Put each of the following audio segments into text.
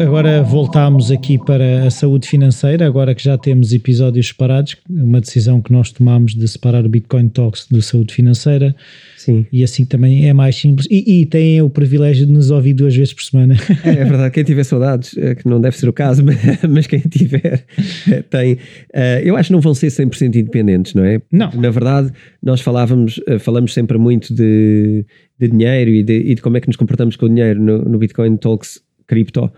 agora voltámos aqui para a saúde financeira, agora que já temos episódios separados, uma decisão que nós tomámos de separar o Bitcoin Talks do saúde financeira. Sim. E assim também é mais simples. E, e têm o privilégio de nos ouvir duas vezes por semana. É, é verdade, quem tiver saudades, é que não deve ser o caso, mas quem tiver tem. Eh, eu acho que não vão ser 100% independentes, não é? Não. Na verdade, nós falávamos, eh, falamos sempre muito de, de dinheiro e de, e de, como é que nos comportamos com o dinheiro no, no Bitcoin Talks Crypto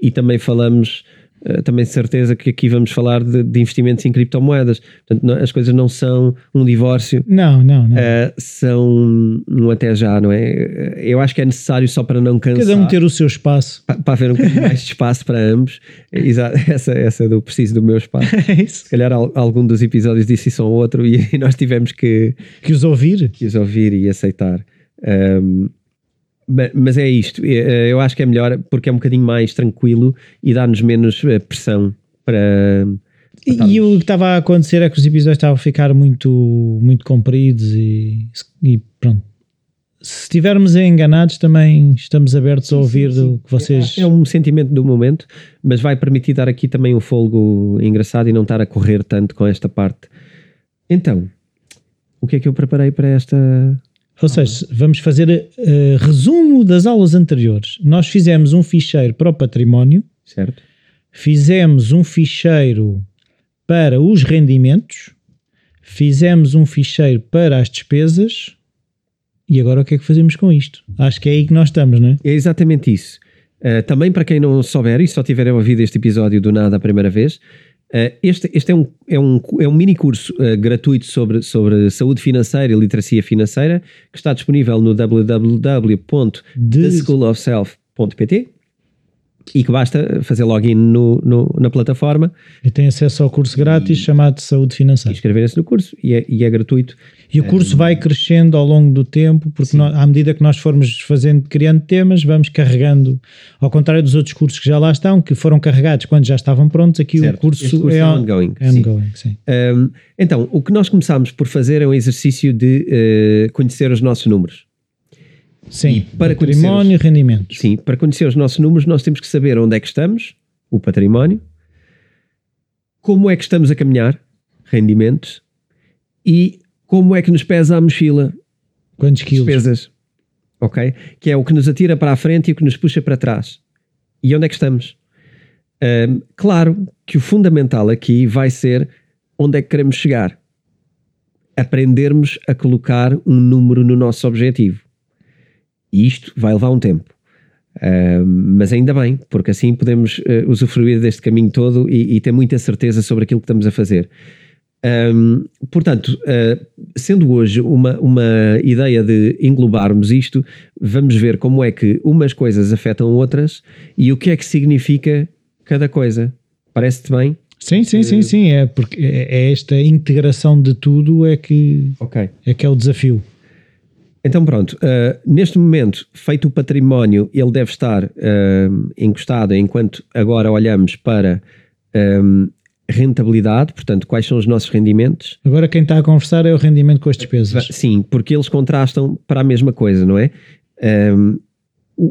e também falamos Uh, também certeza que aqui vamos falar de, de investimentos em criptomoedas. Portanto, não, as coisas não são um divórcio. Não, não, não. Uh, são um até já, não é? Eu acho que é necessário só para não cansar. Cada um ter o seu espaço. Para, para haver um pouco mais de espaço para ambos. Exato, essa, essa do preciso do meu espaço. É isso. Se calhar algum dos episódios disse isso ou outro e nós tivemos que... Que os ouvir. Que os ouvir e aceitar. Um, mas é isto, eh, eu acho que é melhor porque é um bocadinho mais tranquilo e dá-nos menos eh, pressão para. para e, e, o que estava a acontecer é que os episódios estavam a ficar muito, muito compridos e, e pronto. Se estivermos enganados, também estamos abertos a ouvir sim, sim. do que vocês. É, é um sentimento do momento, mas vai permitir dar aqui também um folgo engraçado e não estar a correr tanto com esta parte. Então, o que é que eu preparei para esta ou seja, vamos fazer uh, resumo das aulas anteriores. Nós fizemos um ficheiro para o património, certo? Fizemos um ficheiro para os rendimentos, fizemos um ficheiro para as despesas. E agora o que é que fazemos com isto? Acho que é aí que nós estamos, não é? É exatamente isso. Uh, também para quem não souber e só tiver ouvido este episódio do nada a primeira vez, este, este é, um, é, um, é um mini curso uh, gratuito sobre, sobre saúde financeira e literacia financeira que está disponível no www.theschoolofself.pt e que basta fazer login no, no, na plataforma. E tem acesso ao curso grátis e, chamado Saúde Financeira. Inscrever-se no curso e é, e é gratuito. E o curso um, vai crescendo ao longo do tempo, porque nós, à medida que nós formos fazendo, criando temas, vamos carregando, ao contrário dos outros cursos que já lá estão, que foram carregados quando já estavam prontos, aqui certo. o curso, curso é, é ongoing. É ongoing sim. Sim. Um, então, o que nós começámos por fazer é um exercício de uh, conhecer os nossos números. Sim, e para património e rendimentos. Sim, para conhecer os nossos números, nós temos que saber onde é que estamos, o património, como é que estamos a caminhar, rendimentos, e como é que nos pesa a mochila, quantos quilos, despesas, ok? Que é o que nos atira para a frente e o que nos puxa para trás. E onde é que estamos? Um, claro que o fundamental aqui vai ser onde é que queremos chegar. Aprendermos a colocar um número no nosso objetivo. E isto vai levar um tempo. Uh, mas ainda bem, porque assim podemos uh, usufruir deste caminho todo e, e, ter muita certeza sobre aquilo que estamos a fazer. Um, portanto, uh, sendo hoje uma, uma ideia de englobarmos isto, vamos ver como é que umas coisas afetam outras e o que é que significa cada coisa. Parece-te bem? Sim, sim, sim, sim. É porque é, é esta integração de tudo é que, okay. é, que é o desafio. Então pronto, uh, neste momento, feito o património, ele deve estar uh, encostado enquanto agora olhamos para um, rentabilidade, portanto, quais são os nossos rendimentos. Agora quem está a conversar é o rendimento com as despesas. Sim, porque eles contrastam para a mesma coisa, não é? Um,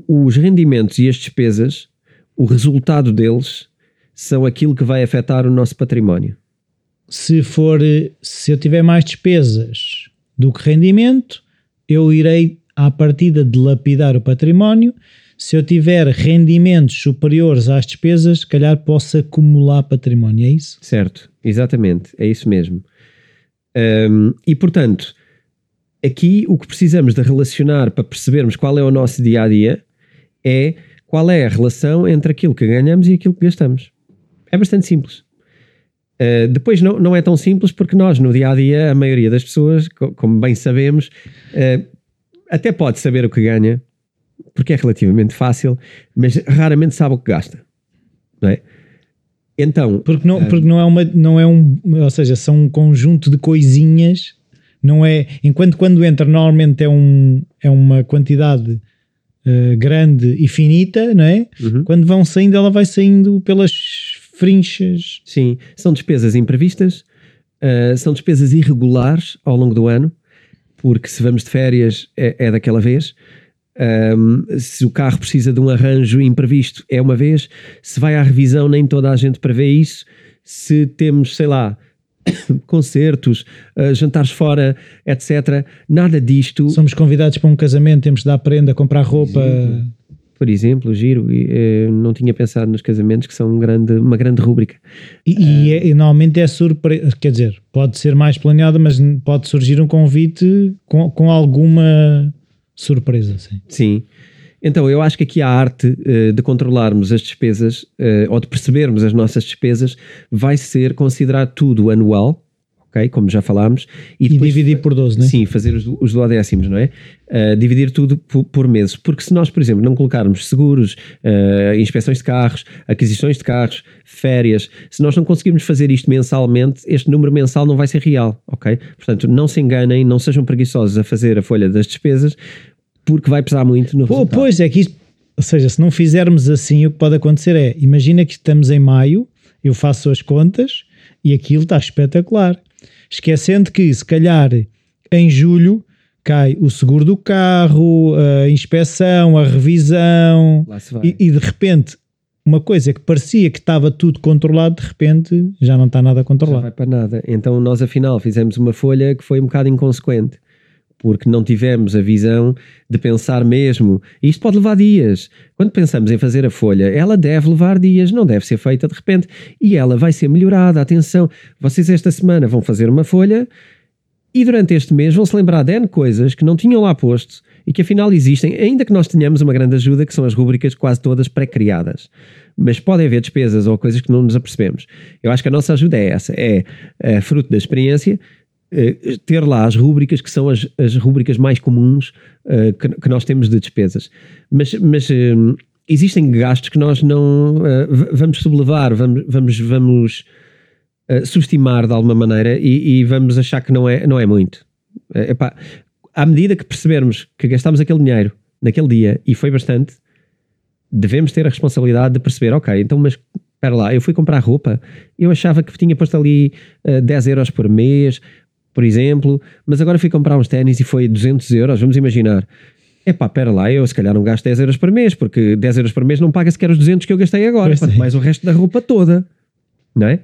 os rendimentos e as despesas, o resultado deles são aquilo que vai afetar o nosso património. Se for, se eu tiver mais despesas do que rendimento, eu irei à partida dilapidar o património. Se eu tiver rendimentos superiores às despesas, calhar posso acumular património, é isso? Certo, exatamente, é isso mesmo. Um, e portanto, aqui o que precisamos de relacionar para percebermos qual é o nosso dia a dia é qual é a relação entre aquilo que ganhamos e aquilo que gastamos. É bastante simples. Uh, depois não, não é tão simples porque nós, no dia a dia, a maioria das pessoas, como bem sabemos, uh, até pode saber o que ganha, porque é relativamente fácil, mas raramente sabe o que gasta. Não é? Então. Porque não, uh, porque não é uma. Não é um, ou seja, são um conjunto de coisinhas. Não é. Enquanto quando entra, normalmente é, um, é uma quantidade grande e finita, não é? Uhum. Quando vão saindo, ela vai saindo pelas frinchas. Sim, são despesas imprevistas, uh, são despesas irregulares ao longo do ano, porque se vamos de férias é, é daquela vez. Um, se o carro precisa de um arranjo imprevisto, é uma vez. Se vai à revisão, nem toda a gente prevê isso. Se temos, sei lá, concertos, uh, jantares fora, etc. Nada disto. Somos convidados para um casamento, temos de dar prenda, comprar roupa. Por exemplo, giro, e, não tinha pensado nos casamentos, que são um grande, uma grande rúbrica. E, e, é, e normalmente é surpresa, quer dizer, pode ser mais planeada, mas pode surgir um convite com, com alguma surpresa. Sim. sim. Então, eu acho que aqui a arte uh, de controlarmos as despesas uh, ou de percebermos as nossas despesas vai ser considerar tudo anual, ok? Como já falámos. E, e dividir por 12, não é? Sim, fazer os, os duodécimos, não é? Uh, dividir tudo por, por, meses. Porque se nós, por exemplo, não colocarmos seguros, inspeções de carros, aquisições de carros, férias, se nós não conseguirmos fazer isto mensalmente, este número mensal não vai ser real, ok? Portanto, não se enganem, não sejam preguiçosos a fazer a folha das despesas, porque vai pesar muito no Pô, Pois, é que isto, ou seja, se não fizermos assim, o que pode acontecer é, imagina que estamos em maio, eu faço as contas e aquilo está espetacular. Esquecendo que, se calhar, em julho cai o seguro do carro, a inspeção, a revisão, e, e, de repente uma coisa que parecia que estava tudo controlado, de repente já não está nada controlado. Não vai para nada. Então nós afinal fizemos uma folha que foi um bocado inconsequente porque não tivemos a visão de pensar mesmo. E isto pode levar dias. Quando pensamos em fazer a folha, ela deve levar dias, não deve ser feita de repente. E ela vai ser melhorada. Atenção, vocês esta semana vão fazer uma folha e durante este mês vão se lembrar de N coisas que não tinham lá posto e que afinal existem, ainda que nós tenhamos uma grande ajuda, que são as rubricas quase todas pré-criadas. Mas podem haver despesas ou coisas que não nos apercebemos. Eu acho que a nossa ajuda é essa: é, é fruto da experiência eh, ter lá as rúbricas que são as, as rúbricas mais comuns uh, que, que, nós temos de despesas. Mas, mas uh, existem gastos que nós não vamos sublevar, vamos, vamos, vamos subestimar de alguma maneira e, e, vamos achar que não é, não é muito. Epá, à medida que percebermos que gastamos aquele dinheiro naquele dia e foi bastante, devemos ter a responsabilidade de perceber, ok, então mas espera lá, eu fui comprar roupa, eu achava que tinha posto ali uh, 10 euros por mês, por exemplo, mas agora fui comprar uns ténis e foi 200 euros, vamos imaginar. Epá, pera lá, eu se calhar não gasto 10 euros por mês, porque 10 euros por mês não paga sequer os 200 que eu gastei agora, quanto mais o resto da roupa toda, não é?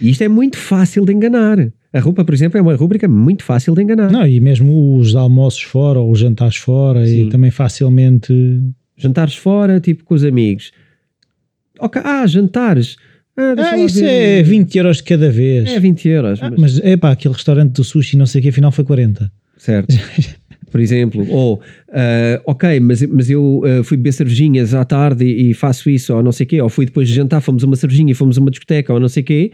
E isto é muito fácil de enganar. A roupa, por exemplo, é uma rúbrica muito fácil de enganar. Não, e mesmo os almoços fora ou os jantares fora Sim. e também facilmente... Jantares fora, tipo com os amigos. Okay, ah, jantares ah, ah isso ver. é 20 euros de cada vez. É 20 euros. Ah, mas é pá, aquele restaurante do sushi, não sei o que, afinal foi 40. Certo. Por exemplo, ou uh, ok, mas, mas eu uh, fui beber cervejinhas à tarde e, e, faço isso, ou não sei o quê, ou fui depois de jantar, fomos a uma cervejinha e fomos a uma discoteca, ou não sei o quê,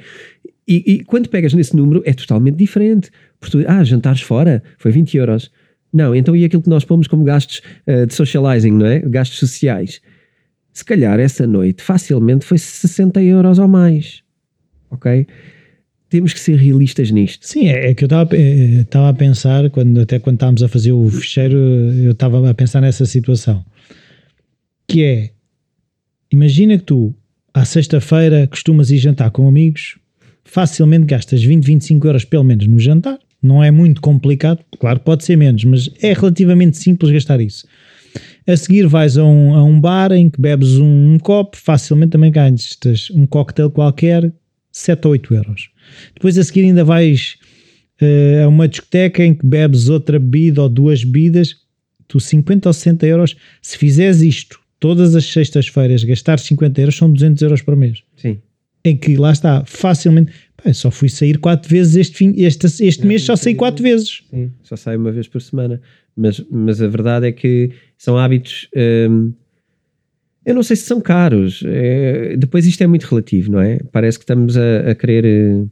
e, e, quando pegas nesse número é totalmente diferente. Porque, ah, jantares fora, foi 20 euros. Não, então e aquilo que nós pomos como gastos uh, de socializing, não é? Gastos sociais se calhar essa noite facilmente foi 60 euros ou mais. Ok? Temos que ser realistas nisto. Sim, é, é que eu estava a pensar, quando, até quando estávamos a fazer o fecheiro, eu estava a pensar nessa situação. Que é, imagina que tu, à sexta-feira, costumas ir jantar com amigos, facilmente gastas 20, 25 euros pelo menos no jantar. Não é muito complicado, claro, pode ser menos, mas é relativamente simples gastar isso. A seguir vais a um, a um bar em que bebes um, um copo, facilmente também ganhas um cocktail qualquer, 7 ou 8 euros. Depois a seguir ainda vais uh, a uma discoteca em que bebes outra bebida ou duas bebidas, tu 50 ou 60 euros, se fizeres isto todas as sextas-feiras, gastar 50 euros são 200 euros por mês. Sim. Em que lá está, facilmente. Pá, só fui sair quatro vezes este, fim, este, este mês, só saí quatro vezes. Sim, só saio uma vez por semana. Mas, mas a verdade é que são hábitos. Hum, eu não sei se são caros. É, depois isto é muito relativo, não é? Parece que estamos a, a querer uh,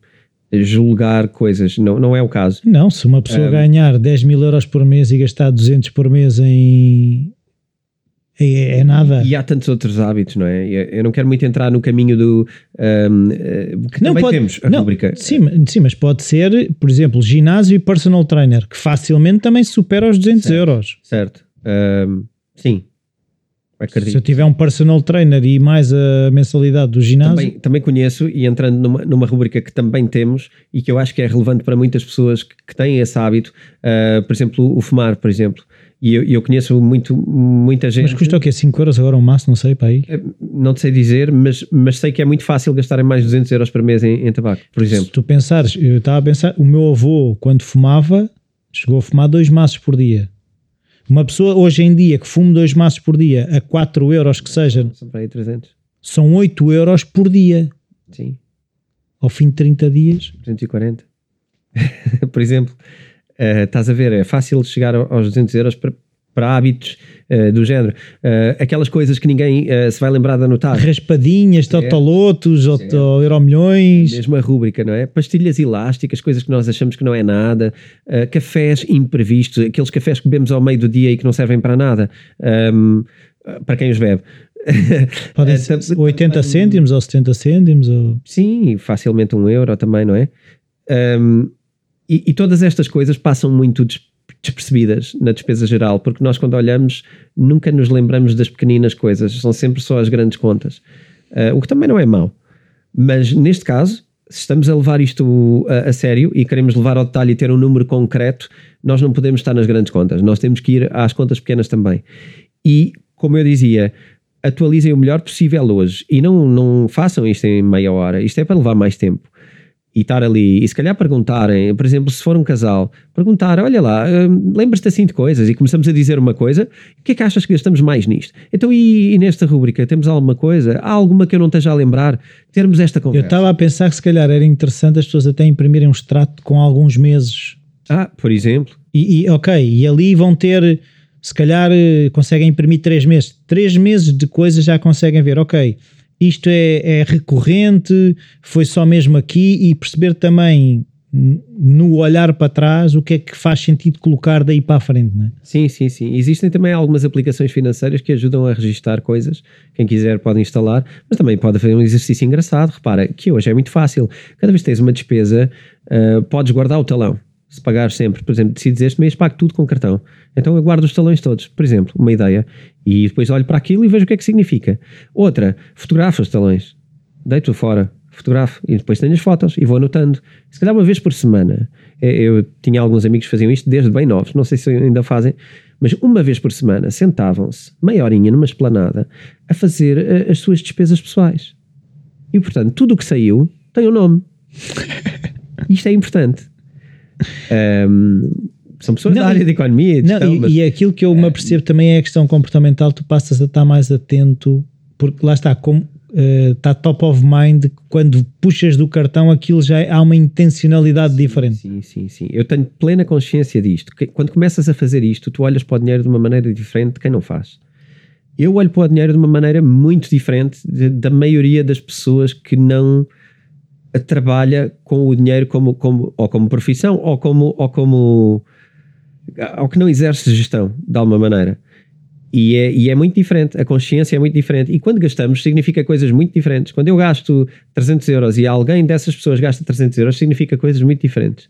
julgar coisas. Não, não é o caso. Não, se uma pessoa um, ganhar 10 mil euros por mês e gastar 200 por mês em, é, é, nada. E há tantos outros hábitos, não é? Eu não quero muito entrar no caminho do. Um, que não, também pode, temos a não, rubrica. Sim, sim, mas pode ser, por exemplo, ginásio e personal trainer, que facilmente também supera os 200 certo, euros. Certo. Um, sim. Acredito. Se eu tiver um personal trainer e mais a mensalidade do ginásio, Também, também conheço e entrando numa, numa rubrica que também temos e que eu acho que é relevante para muitas pessoas que, que têm esse hábito, uh, por exemplo, o fumar, por exemplo. E eu, eu conheço muito, muita gente. mas custa o quê? 5 euros agora um maço? Não sei, para aí. Eh, Não te sei dizer, mas, mas sei que é muito fácil gastarem mais de 200 euros por mês em, em tabaco, por exemplo. Se tu pensares, eu estava a pensar, o meu avô, quando fumava, chegou a fumar dois maços por dia. Uma pessoa hoje em dia que fume dois maços por dia a 4 euros que seja, São para aí 300. são 8 euros por dia. Sim, Ao fim de 30 dias. 240. por exemplo, eh, estás a ver, é fácil chegar ao- aos 200 euros para, para hábitos eh, do género. Eh, aquelas coisas que ninguém eh, se vai lembrar de anotar. Raspadinhas, totolotos, auto- euromilhões. Mesmo a rúbrica, não é? Pastilhas elásticas, coisas que nós achamos que não é nada, uh, cafés imprevistos, aqueles cafés que bebemos ao meio do dia e que não servem para nada, um, uh, para quem os bebe. Podem ser tam- 80 cêntimos ou 70 cêntimos. Ou... Sim, facilmente um euro também, não é? Um, e, e todas estas coisas passam muito despercebidas na despesa geral, porque nós, quando olhamos, nunca nos lembramos das pequeninas coisas, são sempre só as grandes contas. Uh, o que também não é mau. Mas neste caso, se estamos a levar isto a, a sério e queremos levar ao detalhe e ter um número concreto, nós não podemos estar nas grandes contas, nós temos que ir às contas pequenas também. E, como eu dizia, atualizem o melhor possível hoje e não, não façam isto em meia hora, isto é para levar mais tempo. E estar ali, e se calhar perguntarem, por exemplo, se for um casal, perguntar: olha lá, hum, lembras-te assim de coisas? E começamos a dizer uma coisa, o que é que achas que gastamos mais nisto? Então, e, e nesta rubrica, temos alguma coisa? Há alguma que eu não esteja a lembrar? Termos esta Eu conversa. estava a pensar que se calhar era interessante as pessoas até imprimirem um extrato com alguns meses. Ah, por exemplo, E, e, ok, e ali vão ter, se calhar eh, conseguem imprimir três meses. Três meses de coisas já conseguem ver, ok, isto é, é recorrente, foi só mesmo aqui e perceber também no olhar para trás o que é que faz sentido colocar daí para a frente, não é? Sim, sim, sim. Existem também algumas aplicações financeiras que ajudam a registar coisas. Quem quiser pode instalar, mas também pode fazer um exercício engraçado. Repara que hoje é muito fácil. Cada vez que tens uma despesa, ah, podes guardar o talão. Se pagar sempre, por exemplo, decides este mês, pago tudo com cartão. Então eu guardo os talões todos, por exemplo, uma ideia. E depois olho para aquilo e vejo o que é que significa. Outra, fotografo os talões. Deito fora, fotografo e depois tenho as fotos e vou anotando. Se calhar uma vez por semana. Eh, Eu tinha alguns amigos que faziam isto desde bem novos, não sei se ainda fazem, mas uma vez por semana sentavam-se, meia horinha numa esplanada, a fazer eh, as suas despesas pessoais. E portanto, tudo o que saiu tem um nome. Isto é importante. Ahm, são pessoas Não, da área e- de economia e de Não, gestão, e, mas- e aquilo que eu me apercebo também é a questão comportamental, tu passas a estar mais atento, porque lá está, como eh, está top of mind, quando puxas do cartão aquilo já é- há uma intencionalidade diferente. Sim, sim, sim. Eu tenho plena consciência disto. Que Quando começas a fazer isto, tu olhas para o dinheiro de uma maneira diferente de quem não faz. Eu olho para o dinheiro de uma maneira muito diferente de- da maioria das pessoas que não trabalha com o dinheiro como, como, ou como profissão ou como, ou como ou que não exerce gestão de alguma maneira. E é, e é muito diferente, a consciência é muito diferente. E quando gastamos, significa coisas muito diferentes. Quando eu gasto 300 euros e alguém dessas pessoas gasta 300 euros, significa coisas muito diferentes.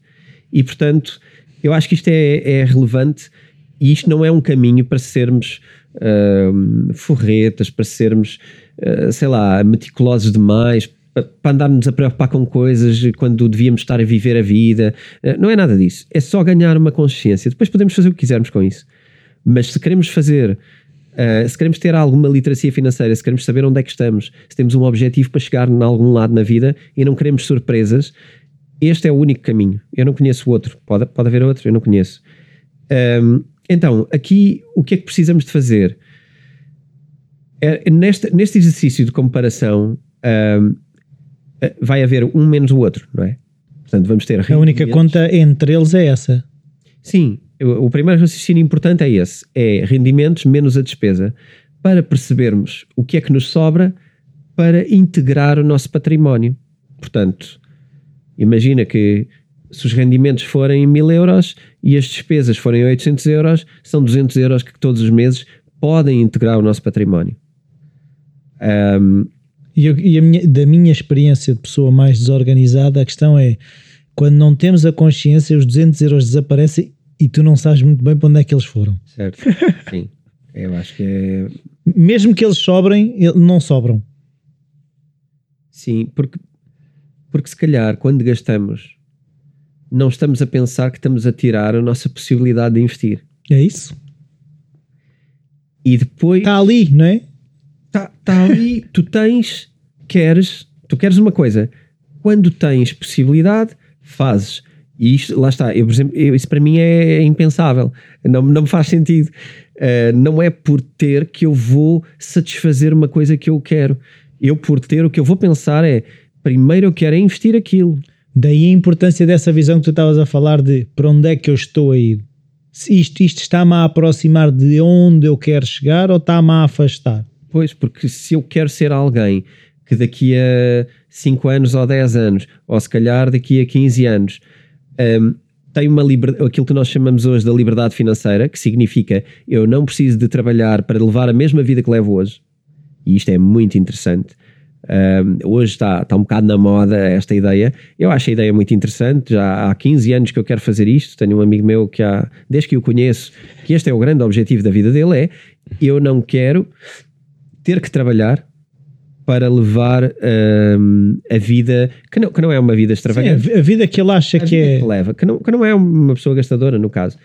E portanto, eu acho que isto é, é relevante e isto não é um caminho para sermos ahm, forretas, para sermos, ah, sei lá, meticulosos demais, para andarmos a preocupar com coisas quando devíamos estar a viver a vida. Ah, não é nada disso. É só ganhar uma consciência. Depois podemos fazer o que quisermos com isso. Mas se queremos fazer, uh, se queremos ter alguma literacia financeira, se queremos saber onde é que estamos, se temos um objetivo para chegar em algum lado na vida e não queremos surpresas, este é o único caminho. Eu não conheço outro. Pode, pode haver outro, eu não conheço. Então, aqui o que é que precisamos de fazer? É, neste, neste exercício de comparação, eh, vai haver um menos o outro, não é? Portanto, vamos ter A única conta entre eles é essa. Sim, o primeiro raciocínio importante é esse: é rendimentos menos a despesa, para percebermos o que é que nos sobra para integrar o nosso património. Portanto, imagina que se os rendimentos forem mil euros e as despesas forem 800 euros, são 200 euros que todos os meses podem integrar o nosso património. Ahm, E, eu- e a minha- da minha experiência de pessoa mais desorganizada, a questão é quando não temos a consciência, os 200 euros desaparecem e tu não sabes muito bem para onde é que eles foram. certo? Sim. Eu acho que é. Mesmo que eles sobrem, não sobram. Sim, porque, porque se calhar quando gastamos, não estamos a pensar que estamos a tirar a nossa possibilidade de investir. É isso? E depois Está ali, não é? Está tá ali, tu tens, queres, tu queres uma coisa. Quando tens possibilidade, fazes. E isto, lá está, eu, por exemplo, eu- isso para mim é impensável. Não, não me faz sentido. Uh, não é por ter que eu vou satisfazer uma coisa que eu quero. Eu, por ter, o que eu vou pensar é: primeiro eu quero é investir aquilo. Daí a importância dessa visão que tu estavas a falar de para onde é que eu estou a ir. Se isto, isto está-me a aproximar de onde eu quero chegar ou está-me a afastar? Pois, porque se eu quero ser alguém que daqui a 5 anos ou 10 anos, ou se calhar daqui a 15 anos, hum, tem uma liberdade, aquilo que nós chamamos hoje da liberdade financeira, que significa eu não preciso de trabalhar para levar a mesma vida que levo hoje, e isto é muito interessante. Hum, hoje está, está um bocado na moda esta ideia. Eu acho a ideia muito interessante. Já há 15 anos que eu quero fazer isto. Tenho um amigo meu que há, desde que o conheço, que este é o grande objetivo da vida dele: é eu não quero ter que trabalhar para levar hum, a vida que não, que não é uma vida Sim, extravagante vi- a vida que ele acha a que é. que leva, que não, que não é uma pessoa gastadora, no caso.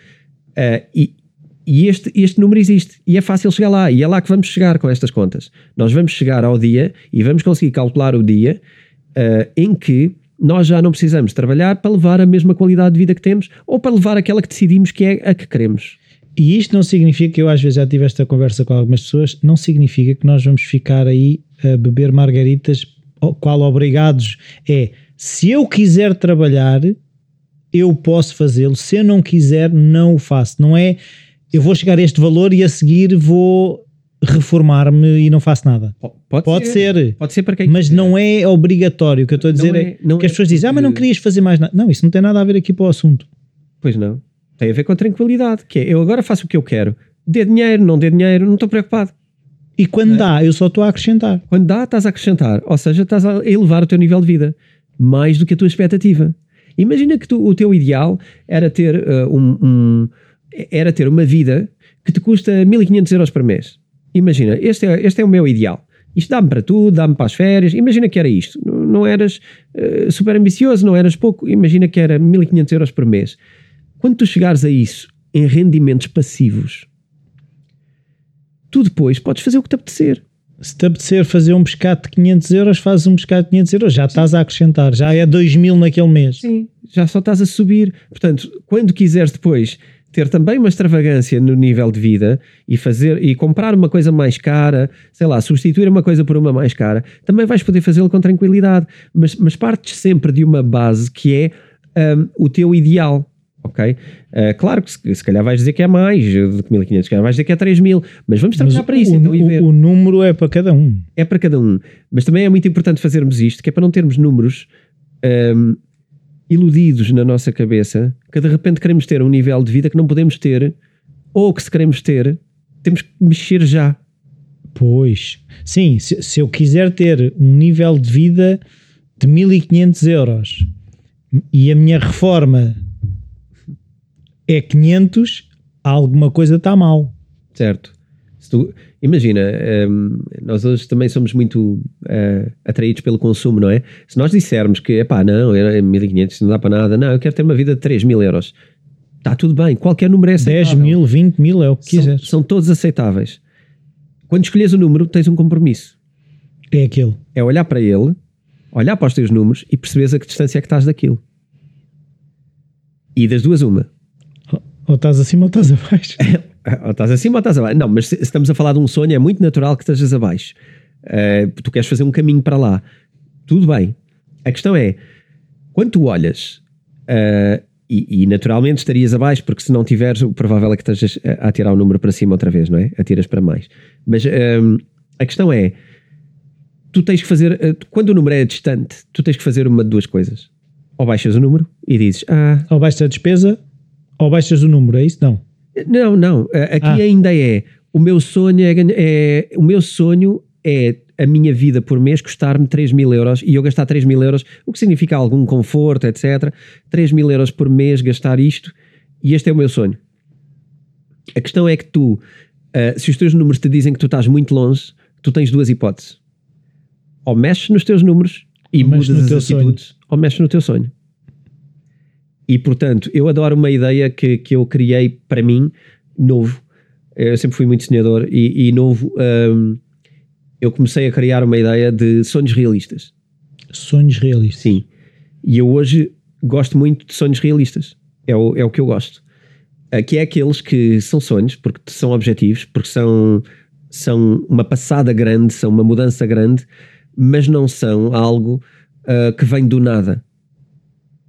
Eh, e e este, este número existe e é fácil chegar lá. E é lá que vamos chegar com estas contas. Nós vamos chegar ao dia e vamos conseguir calcular o dia eh, em que nós já não precisamos trabalhar para levar a mesma qualidade de vida que temos ou para levar aquela que decidimos que é a que queremos. E isto não significa que eu às vezes já tive esta conversa com algumas pessoas, não significa que nós vamos ficar aí a beber margaritas, qual obrigados é se eu quiser trabalhar, eu posso fazê-lo, se eu não quiser, não o faço. Não é eu vou chegar a este valor e a seguir vou reformar-me e não faço nada. Pode, Pode ser, Pode ser para quem mas não é obrigatório. O que eu estou a dizer Não é, é- que as é pessoas dizem, ah, mas não querias fazer mais nada. Não, isso não tem nada a ver aqui para o assunto. Pois não. Tem a ver com a tranquilidade, que é eu agora faço o que eu quero. Dê dinheiro, não dê dinheiro, não estou preocupado. E quando É. dá, eu só estou a acrescentar. Quando dá, estás a acrescentar, ou seja, estás a elevar o teu nível de vida mais do que a tua expectativa. Imagina que tu- o teu ideal era ter, uh, um, um- era ter uma vida que te custa 1500 euros por mês. Imagina, este é, este é o meu ideal. Isto dá-me para tudo, dá-me para as férias. Imagina que era isto. Não, não eras uh, super ambicioso, não eras pouco. Imagina que era 1500 euros por mês. Quando tu chegares a isso em rendimentos passivos, tu depois podes fazer o que te apetecer. Se te apetecer fazer um pescado de 500 euros, fazes um pescado de 500 euros. Já estás a acrescentar. Já é 2 mil naquele mês. Sim, já só estás a subir. Portanto, quando quiseres depois ter também uma extravagância no nível de vida e fazer e comprar uma coisa mais cara, sei lá, substituir uma coisa por uma mais cara, também vais poder fazê-lo com tranquilidade. Mas, mas partes sempre de uma base que é hum, o teu ideal. Ok? Uh, claro que se, se calhar vais dizer que é mais do que 1500, se calhar vais dizer que é 3000, mas vamos Mas trabalhar para isso o, então o, o número é para cada um. é para cada um. Mas também é muito importante fazermos isto, que é para não termos números hum, iludidos na nossa cabeça, que de repente queremos ter um nível de vida que não podemos ter, ou que se queremos ter, temos que mexer já. Pois. Sim, se, se eu quiser ter um nível de vida de 1500 euros e a minha reforma é 500, alguma coisa está mal. Certo? Se tu- imagina, hum, nós hoje também somos muito eh, atraídos pelo consumo, não é? Se nós dissermos que, epá, não, é 1500, não dá para nada, não, eu quero ter uma vida de 3 mil euros. Está tudo bem, qualquer número é 10 aceitável. mil, 20 mil, é o que São, quiseres. são todos aceitáveis. Quando escolhes o número, tens um compromisso. É aquele. É olhar para ele, olhar para os teus números e perceberes a que distância é que estás daquilo. E das duas, uma. Ou estás acima ou estás abaixo. Ou estás acima ou estás abaixo. Não, mas se se estamos a falar de um sonho, é muito natural que estejas abaixo. Eh, tu queres fazer um caminho para lá. Tudo bem. A questão é, quando tu olhas, eh, e, e naturalmente estarias abaixo, porque se não tiveres, o provável é que estejas a, a tirar o número para cima outra vez, não é? Atiras para mais. Mas ehm, a questão é, tu tens que fazer, eh, quando o número é distante, tu tens que fazer uma de duas coisas. Ou baixas o número e dizes, ah, Ou baixas a despesa, ou baixas o número, é isso? Não. Não, não. Aqui Ah. ainda é. O meu sonho é, é- O meu sonho é a minha vida por mês custar-me 3 mil euros e eu gastar 3 mil euros, o que significa algum conforto, etc. 3 mil euros por mês gastar isto e este é o meu sonho. A questão é que tu Uh, se os teus números te dizem que tu estás muito longe, tu tens duas hipóteses. Ou mexes nos teus números e mudas as atitudes, ou mexes no teu sonho. E portanto, eu adoro uma ideia que, que eu criei para mim, novo. Eu sempre fui muito sonhador e, e novo. um, eu comecei a criar uma ideia de sonhos realistas. Sonhos realistas. Sim. E eu hoje gosto muito de sonhos realistas. É o, é o que eu gosto. Ah, Que é aqueles que são sonhos, porque são objetivos, porque são, são uma passada grande, são uma mudança grande, mas não são algo ah, que vem do nada.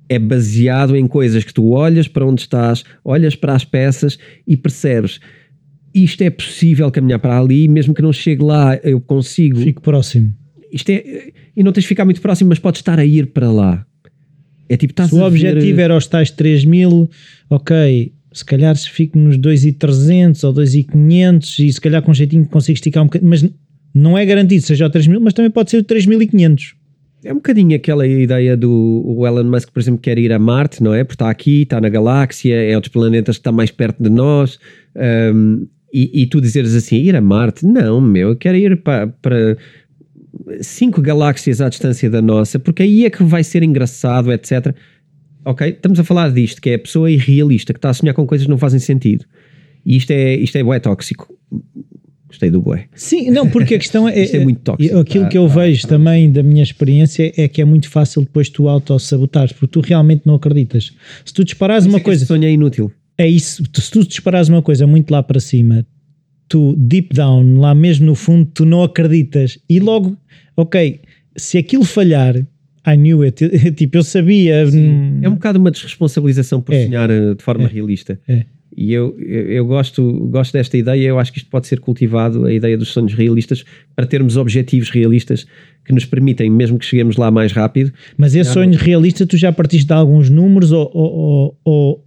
É baseado em coisas que tu olhas para onde estás, olhas para as peças e percebes isto é possível caminhar para ali, mesmo que não chegue lá, eu consigo Fico próximo. isto é, e não tens de ficar muito próximo, mas podes estar a ir para lá. É tipo, estás Se o a ver- objetivo era os tais 3 mil, ok, se calhar se fico nos 2,300 ou 2,500 e se calhar com jeitinho consigo esticar um bocadinho, mas não é garantido seja o 3 mil, mas também pode ser o 3.500. É um bocadinho aquela ideia do o Elon Musk, por exemplo, quer ir a Marte, não é? Porque está aqui, está na galáxia, é um dos planetas que está mais perto de nós. hum, e, e tu dizeres assim, ir a Marte? Não, meu, eu quero ir para, para cinco galáxias à distância da nossa, porque aí é que vai ser engraçado, etc. Ok? Estamos a falar disto, que é a pessoa irrealista, que está a sonhar com coisas que não fazem sentido. E isto é, isto é bué tóxico. Gostei do bué. Sim, não, porque a questão é. Isto é muito tóxico. Aquilo que eu vejo também da minha experiência é que é muito fácil depois tu auto-sabotares, porque tu realmente não acreditas. Se tu disparares uma é coisa. este sonho é inútil. É isso, se tu disparares uma coisa muito lá para cima, tu deep down, lá mesmo no fundo, tu não acreditas e logo, ok, se aquilo falhar, I knew it, tipo, eu sabia. hum, É um bocado uma desresponsabilização por É. sonhar eh, de forma É. realista. É. E eu, eu, eu gosto, gosto desta ideia, eu acho que isto pode ser cultivado, a ideia dos sonhos realistas, para termos objetivos realistas que nos permitem, mesmo que cheguemos lá mais rápido, Mas esse sonho realista, tu já partiste de alguns números ou, ou- ou-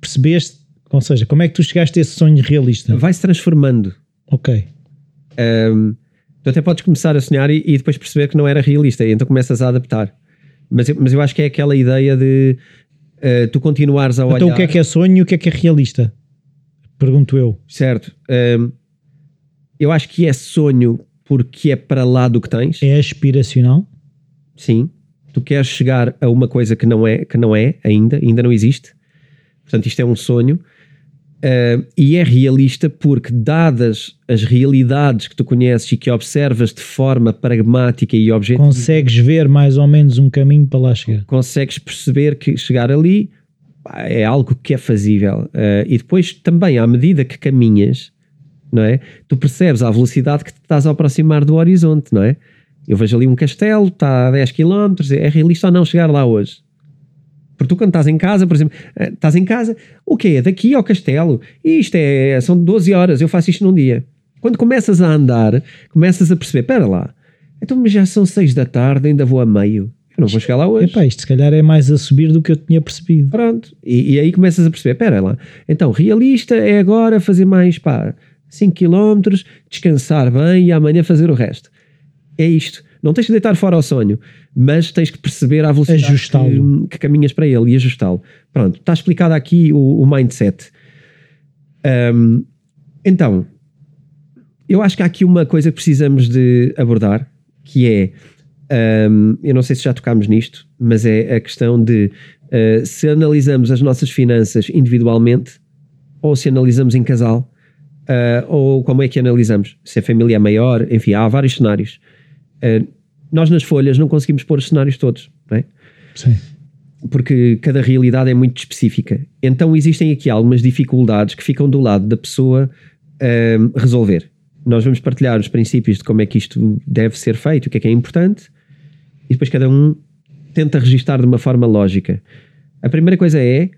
percebeste? Ou seja, como é que tu chegaste a esse sonho realista? vai-se transformando. Ok. Ahm, tu até podes começar a sonhar e, e depois perceber que não era realista, e então começas a adaptar. Mas eu, mas eu acho que é aquela ideia de eh, tu continuares a olhar. Então o que é que é sonho e o que é que é realista? Pergunto eu. Certo. Ahm, eu acho que é sonho porque é para lá do que tens. É aspiracional? Sim. Tu queres chegar a uma coisa que não é, que não é ainda, ainda não existe. Portanto, isto é um sonho. Ah, e é realista porque, dadas as realidades que tu conheces e que observas de forma pragmática e objetiva, Consegues ver mais ou menos um caminho para lá chegar? consegues perceber que chegar ali é algo que é fazível. Ah, e depois também, à medida que caminhas, não é? Tu percebes a velocidade que te estás a aproximar do horizonte, não é? Eu vejo ali um castelo, está a 10 km, é realista ou não chegar lá hoje? Porque tu quando estás em casa, por exemplo, eh, estás em casa, o quê? Daqui ao castelo, isto é, são 12 horas, eu faço isto num dia. Quando começas a andar, começas a perceber, espera lá, então mas já são 6 da tarde, ainda vou a meio, eu não vou chegar lá hoje. Epá, isto se calhar é mais a subir do que eu tinha percebido. Pronto. E, e aí começas a perceber, espera lá, então realista é agora fazer mais, pá, 5 km, descansar bem e amanhã fazer o resto. É isto. Não tens de deitar fora o sonho, mas tens que perceber a velocidade que, que caminhas para ele e ajustá-lo. Pronto, está explicado aqui o, o mindset. Ahm, então, eu acho que há aqui uma coisa que precisamos de abordar, que é, ahm, eu não sei se já tocámos nisto, mas é a questão de ah, se analisamos as nossas finanças individualmente ou se analisamos em casal, ah, ou como é que analisamos? Se a família é maior, enfim, há vários cenários. Ah, nós nas folhas não conseguimos pôr os cenários todos, não é? Sim. porque cada realidade é muito específica. Então existem aqui algumas dificuldades que ficam do lado da pessoa ahm, resolver. Nós vamos partilhar os princípios de como é que isto deve ser feito, o que é que é importante, e depois cada um tenta registar de uma forma lógica. A primeira coisa é,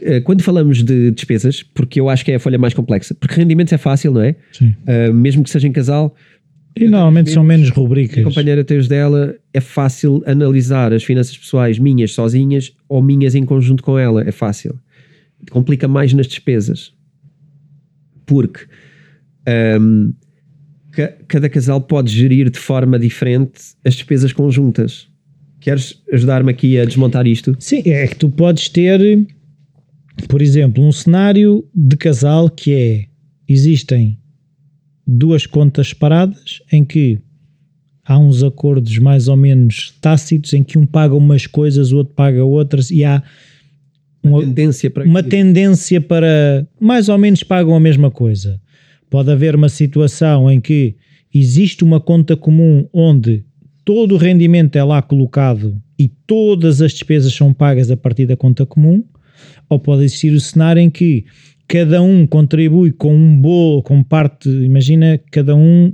eh, quando falamos de despesas, porque eu acho que é a folha mais complexa, porque rendimentos é fácil, não é? Sim. Ah, mesmo que seja em casal, E normalmente são menos a rubricas. companheira tem os dela, é fácil analisar as finanças pessoais minhas sozinhas ou minhas em conjunto com ela. É fácil. Complica mais nas despesas. Porque hum, ca- cada casal pode gerir de forma diferente as despesas conjuntas. Queres ajudar-me aqui a desmontar isto? Sim, é que tu podes ter, por exemplo, um cenário de casal que é existem duas contas separadas em que há uns acordos mais ou menos tácitos em que um paga umas coisas, o outro paga outras e há uma, tendência para uma tendência para mais ou menos pagam a mesma coisa. Pode haver uma situação em que existe uma conta comum onde todo o rendimento é lá colocado e todas as despesas são pagas a partir da conta comum, ou pode existir o cenário em que cada um contribui com um bolo, com parte, imagina cada um,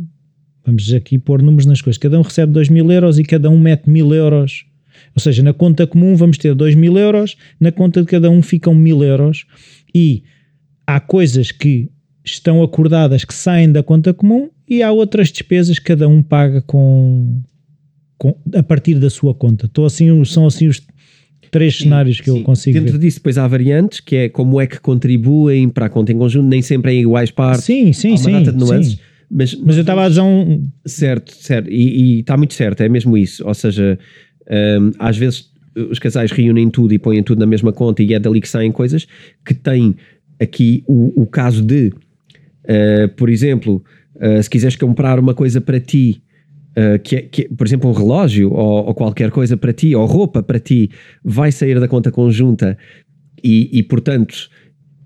vamos aqui pôr números nas coisas, cada um recebe 2 mil euros e cada um mete mil euros. Ou seja, na conta comum vamos ter 2 mil euros, na conta de cada um ficam mil euros e há coisas que estão acordadas que saem da conta comum e há outras despesas que cada um paga com, com a partir da sua conta. Estou assim, são assim os três sim, cenários que sim. eu consigo Dentro ver. disso depois há variantes, que é como é que contribuem para a conta em conjunto, nem sempre em iguais partes. Sim, sim, sim. Sim. Mas, mas eu estava a dizer um... Certo, certo. E, está muito certo, é mesmo isso. Ou seja, um, às vezes os casais reúnem tudo e põem tudo na mesma conta e é dali que saem coisas que têm aqui o, o caso de, uh, por exemplo, uh, se quiseres comprar uma coisa para ti, uh, que, é, que, é, por exemplo, um relógio ou, ou, qualquer coisa para ti, ou roupa para ti, vai sair da conta conjunta e, e portanto,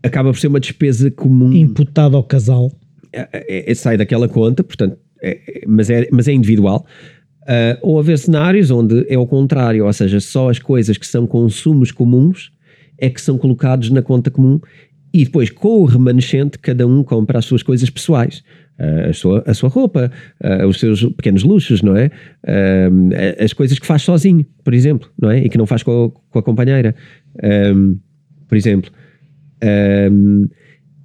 acaba por ser uma despesa comum. Imputada ao casal. É, é, é, sai daquela conta, portanto, é, mas, é, mas é individual. Uh, ou haver cenários onde é o contrário, ou seja, só as coisas que são consumos comuns é que são colocados na conta comum e depois com o remanescente cada um compra as suas coisas pessoais. Uh, a, sua, a sua roupa, uh, os seus pequenos luxos, não é? as coisas que faz sozinho, por exemplo, não é? E que não faz com a, com a companheira, por exemplo.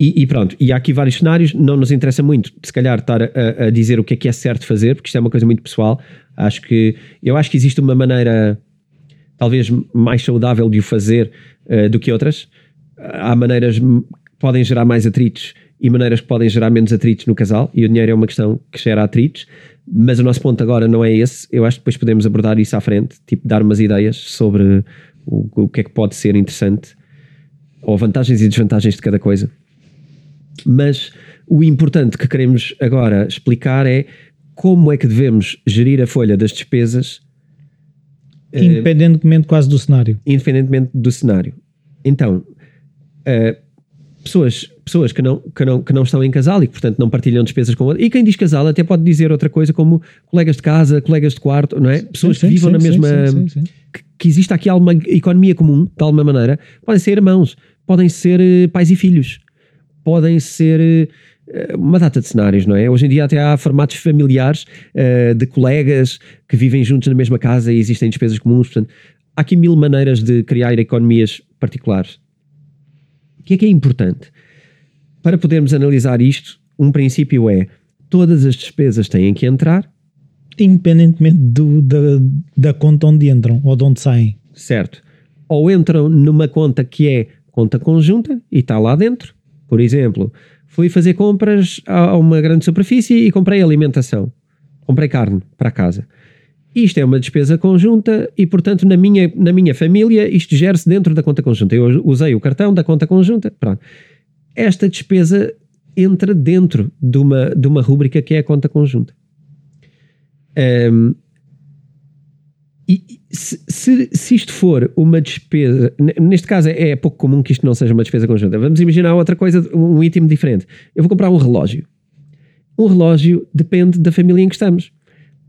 E, e, pronto, e há aqui vários cenários, não nos interessa muito, se calhar, estar a, a, dizer o que é que é certo fazer, porque isto é uma coisa muito pessoal. Acho que, eu acho que existe uma maneira, talvez mais saudável de o fazer uh, do que outras. Há maneiras que podem gerar mais atritos e maneiras que podem gerar menos atritos no casal, e o dinheiro é uma questão que gera atritos, mas o nosso ponto agora não é esse. Eu acho que depois podemos abordar isso à frente, tipo, dar umas ideias sobre o, o que é que pode ser interessante, ou vantagens e desvantagens de cada coisa. Mas o importante que queremos agora explicar é como é que devemos gerir a folha das despesas. Eh, independentemente quase do cenário. Independentemente do cenário. Então, uh, pessoas, pessoas que, não, que, não, que não estão em casal e que, portanto, não partilham despesas com outras. E quem diz casal até pode dizer outra coisa, como colegas de casa, colegas de quarto, não é? Pessoas sim, que vivam sim, na sim, mesma. Que, que existe aqui alguma economia comum, de alguma maneira. Podem ser irmãos, podem ser uh, pais e filhos podem ser uh, uma data de cenários, não é? Hoje em dia até há formatos familiares uh, de colegas que vivem juntos na mesma casa e existem despesas comuns, portanto, há aqui mil maneiras de criar economias particulares. O que é que é importante? Para podermos analisar isto, um princípio é todas as despesas têm que entrar independentemente do, da, da conta onde entram ou de onde saem. Certo. Ou entram numa conta que é conta conjunta e está lá dentro, por exemplo, fui fazer compras a uma grande superfície e comprei alimentação. Comprei carne para casa. Isto é uma despesa conjunta e, portanto, na minha, na minha família, isto gera-se dentro da conta conjunta. Eu usei o cartão da conta conjunta. Pronto. Esta despesa entra dentro de uma, de uma rúbrica que é a conta conjunta. Um, e, se, se, se, isto for uma despesa, neste caso é, é, pouco comum que isto não seja uma despesa conjunta. Vamos imaginar outra coisa, um item diferente. Eu vou comprar um relógio. Um relógio depende da família em que estamos.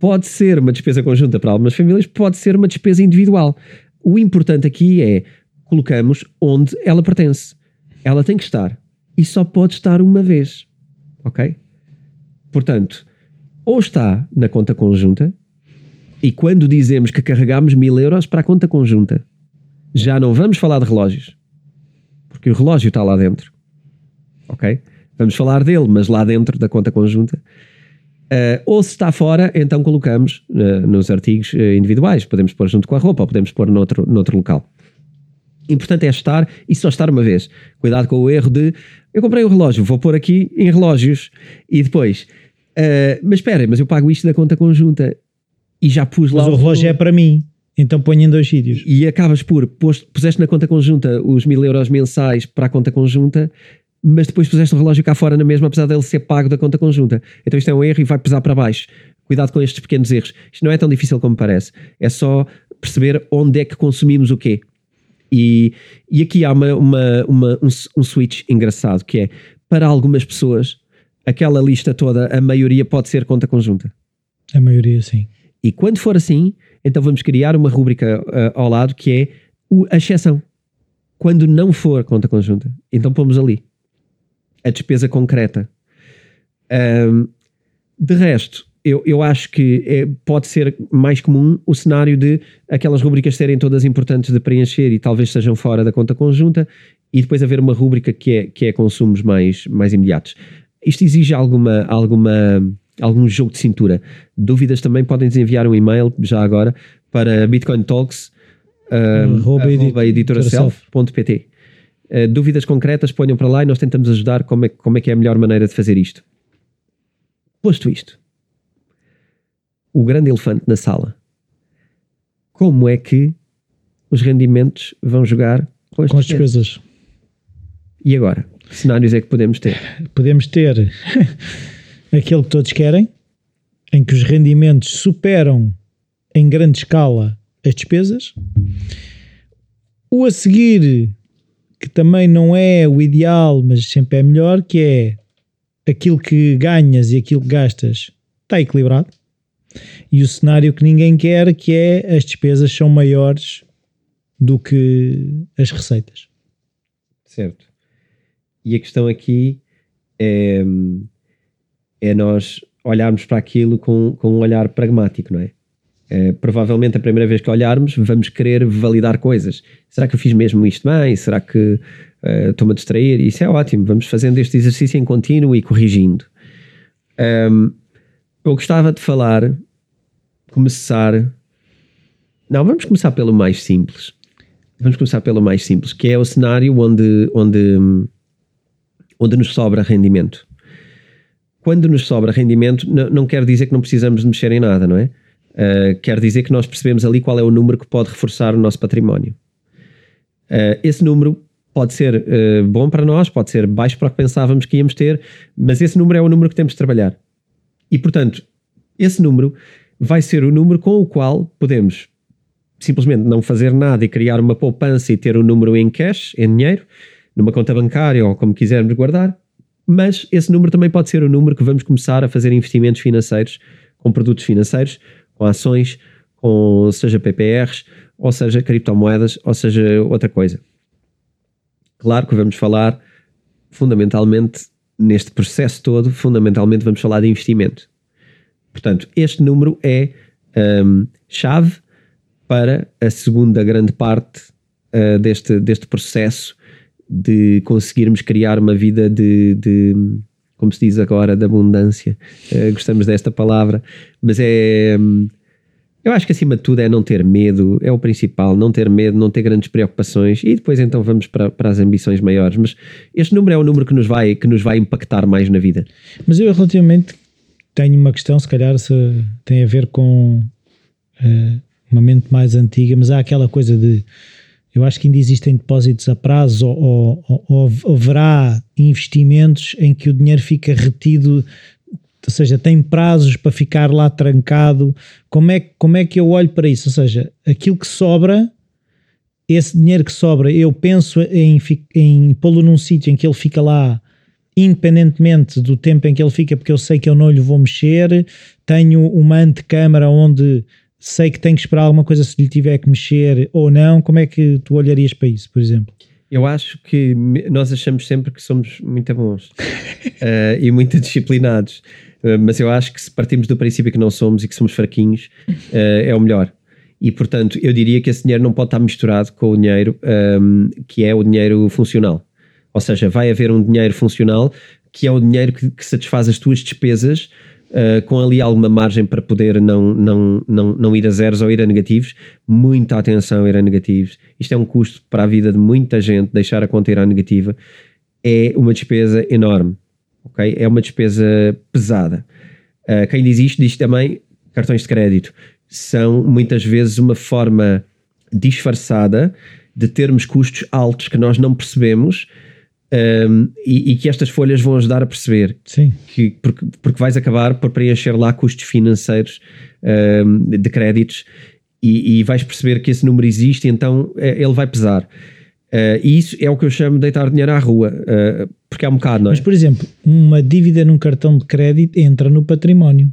Pode ser uma despesa conjunta para algumas famílias, pode ser uma despesa individual. O importante aqui é colocamos onde ela pertence. Ela tem que estar e só pode estar uma vez. Ok? Portanto, ou está na conta conjunta, e quando dizemos que carregamos mil euros para a conta conjunta, já não vamos falar de relógios, porque o relógio está lá dentro. Ok? Vamos falar dele, mas lá dentro da conta conjunta. Uh, ou se está fora, então colocamos uh, nos artigos uh, individuais. Podemos pôr junto com a roupa ou podemos pôr noutro, noutro local. Importante é estar e só estar uma vez. Cuidado com o erro de eu comprei um relógio, vou pôr aqui em relógios e depois. mas espera, mas eu pago isto da conta conjunta e já pus lá. Mas o relógio é para mim. Então ponho em dois sítios. E acabas por, puseste na conta conjunta os mil euros mensais para a conta conjunta mas depois puseste o relógio cá fora na mesma, apesar dele ser pago da conta conjunta. Então isto é um erro e vai pesar para baixo. Cuidado com estes pequenos erros. Isto não é tão difícil como parece. É só perceber onde é que consumimos o quê. E, e aqui há uma, uma, uma um, um switch engraçado que é para algumas pessoas aquela lista toda, a maioria pode ser conta conjunta. A maioria, sim. E quando for assim, então vamos criar uma rúbrica uh, ao lado que é a exceção. Quando não for conta conjunta, então pomos ali a despesa concreta. Um, de resto, eu, eu acho que é, pode ser mais comum o cenário de aquelas rubricas serem todas importantes de preencher e talvez sejam fora da conta conjunta e depois haver uma rúbrica que é, que é consumos mais, mais imediatos. Isto exige alguma, alguma, algum jogo de cintura. Dúvidas também podem enviar um e-mail já agora para bitcointalks um, editoraself.pt uh, dúvidas concretas ponham para lá e nós tentamos ajudar como é, como é que é a melhor maneira de fazer isto. Posto isto, o grande elefante na sala. Como é que os rendimentos vão jogar com as, com as despesas? E agora? Que cenários é que podemos ter? Podemos ter aquele que todos querem, em que os rendimentos superam em grande escala as despesas. O a seguir, que também não é o ideal, mas sempre é melhor, que é aquilo que ganhas e aquilo que gastas está equilibrado. E o cenário que ninguém quer, que é as despesas são maiores do que as receitas. Certo. E a questão aqui é, é nós olharmos para aquilo com, com um olhar pragmático, não é? É? Provavelmente a primeira vez que olharmos vamos querer validar coisas. Será que eu fiz mesmo isto bem? Será que uh, estou-me a distrair? Isso é ótimo. Vamos fazendo este exercício em contínuo e corrigindo. Um, eu gostava de falar, começar. Não, vamos começar pelo mais simples. Vamos começar pelo mais simples, que é o cenário onde, onde, onde nos sobra rendimento. Quando nos sobra rendimento, não, não quer dizer que não precisamos mexer em nada, não é? Uh, quer dizer que nós percebemos ali qual é o número que pode reforçar o nosso património. Uh, esse número pode ser uh, bom para nós, pode ser baixo para o que pensávamos que íamos ter, mas esse número é o número que temos de trabalhar. E, portanto, esse número vai ser o número com o qual podemos simplesmente não fazer nada e criar uma poupança e ter o um número em cash, em dinheiro, numa conta bancária ou como quisermos guardar, mas esse número também pode ser o número que vamos começar a fazer investimentos financeiros com produtos financeiros, com ações, com seja PPRs, ou seja criptomoedas, ou seja outra coisa. Claro que vamos falar fundamentalmente neste processo todo, fundamentalmente vamos falar de investimento. Portanto, este número é um, chave para a segunda grande parte uh, deste, deste processo de conseguirmos criar uma vida de, de como se diz agora, de abundância. Uh, gostamos desta palavra, mas é. Um, eu acho que acima de tudo é não ter medo, é o principal, não ter medo, não ter grandes preocupações e depois então vamos para, para as ambições maiores. Mas este número é o número que nos vai, que nos vai impactar mais na vida. Mas eu relativamente tenho uma questão, se calhar se tem a ver com uh, uma mente mais antiga, mas há aquela coisa de eu acho que ainda existem depósitos a prazo ou, ou, ou haverá investimentos em que o dinheiro fica retido ou seja, tem prazos para ficar lá trancado. Como é, como é que eu olho para isso? Ou seja, aquilo que sobra, esse dinheiro que sobra, eu penso em, em pô-lo num sítio em que ele fica lá independentemente do tempo em que ele fica, porque eu sei que eu não lhe vou mexer, tenho uma antecâmara onde sei que tenho que esperar alguma coisa se lhe tiver que mexer ou não, como é que tu olharias para isso, por exemplo? Eu acho que nós achamos sempre que somos muito bons uh, e muito disciplinados, uh, mas eu acho que se partimos do princípio que não somos e que somos fraquinhos, uh, é o melhor. E portanto, eu diria que esse dinheiro não pode estar misturado com o dinheiro um, ehm, que é o dinheiro funcional. Ou seja, vai haver um dinheiro funcional que é o dinheiro que, que satisfaz as tuas despesas Uh, com ali alguma margem para poder não, não, não, não ir a zeros ou ir a negativos. Muita atenção ir a negativos. Isto é um custo para a vida de muita gente, deixar a conta ir à negativa. É uma despesa enorme, ok? É uma despesa pesada. Uh, quem diz isto, diz também cartões de crédito. São muitas vezes uma forma disfarçada de termos custos altos que nós não percebemos Um, e, e, que estas folhas vão ajudar a perceber Sim. que porque, porque vais acabar por preencher lá custos financeiros um, de créditos e, e, vais perceber que esse número existe, então é, ele vai pesar. Uh, e isso é o que eu chamo de deitar dinheiro à rua, uh, porque é um bocado, não é? Mas, por exemplo, uma dívida num cartão de crédito entra no património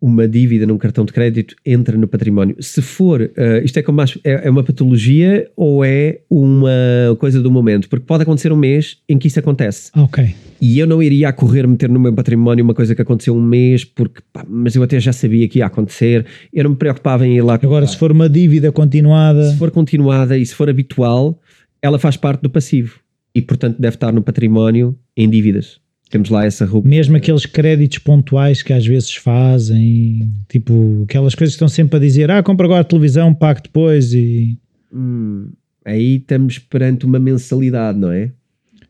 uma dívida num cartão de crédito entra no património. Se for, uh, isto é, como mais, é, é, uma patologia ou é uma coisa do momento? Porque pode acontecer um mês em que isso acontece. Ok. E eu não iria a correr meter no meu património uma coisa que aconteceu um mês, porque, pá, mas eu até já sabia que ia acontecer, eu não me preocupava em ir lá. Agora, se for uma dívida continuada. Se for continuada e se for habitual, ela faz parte do passivo e, portanto, deve estar no património em dívidas. Temos lá essa rubrica. Mesmo aqueles créditos pontuais que às vezes fazem, tipo aquelas coisas que estão sempre a dizer: ah, compra agora a televisão, pago depois. E... Hum, aí estamos perante uma mensalidade, não é?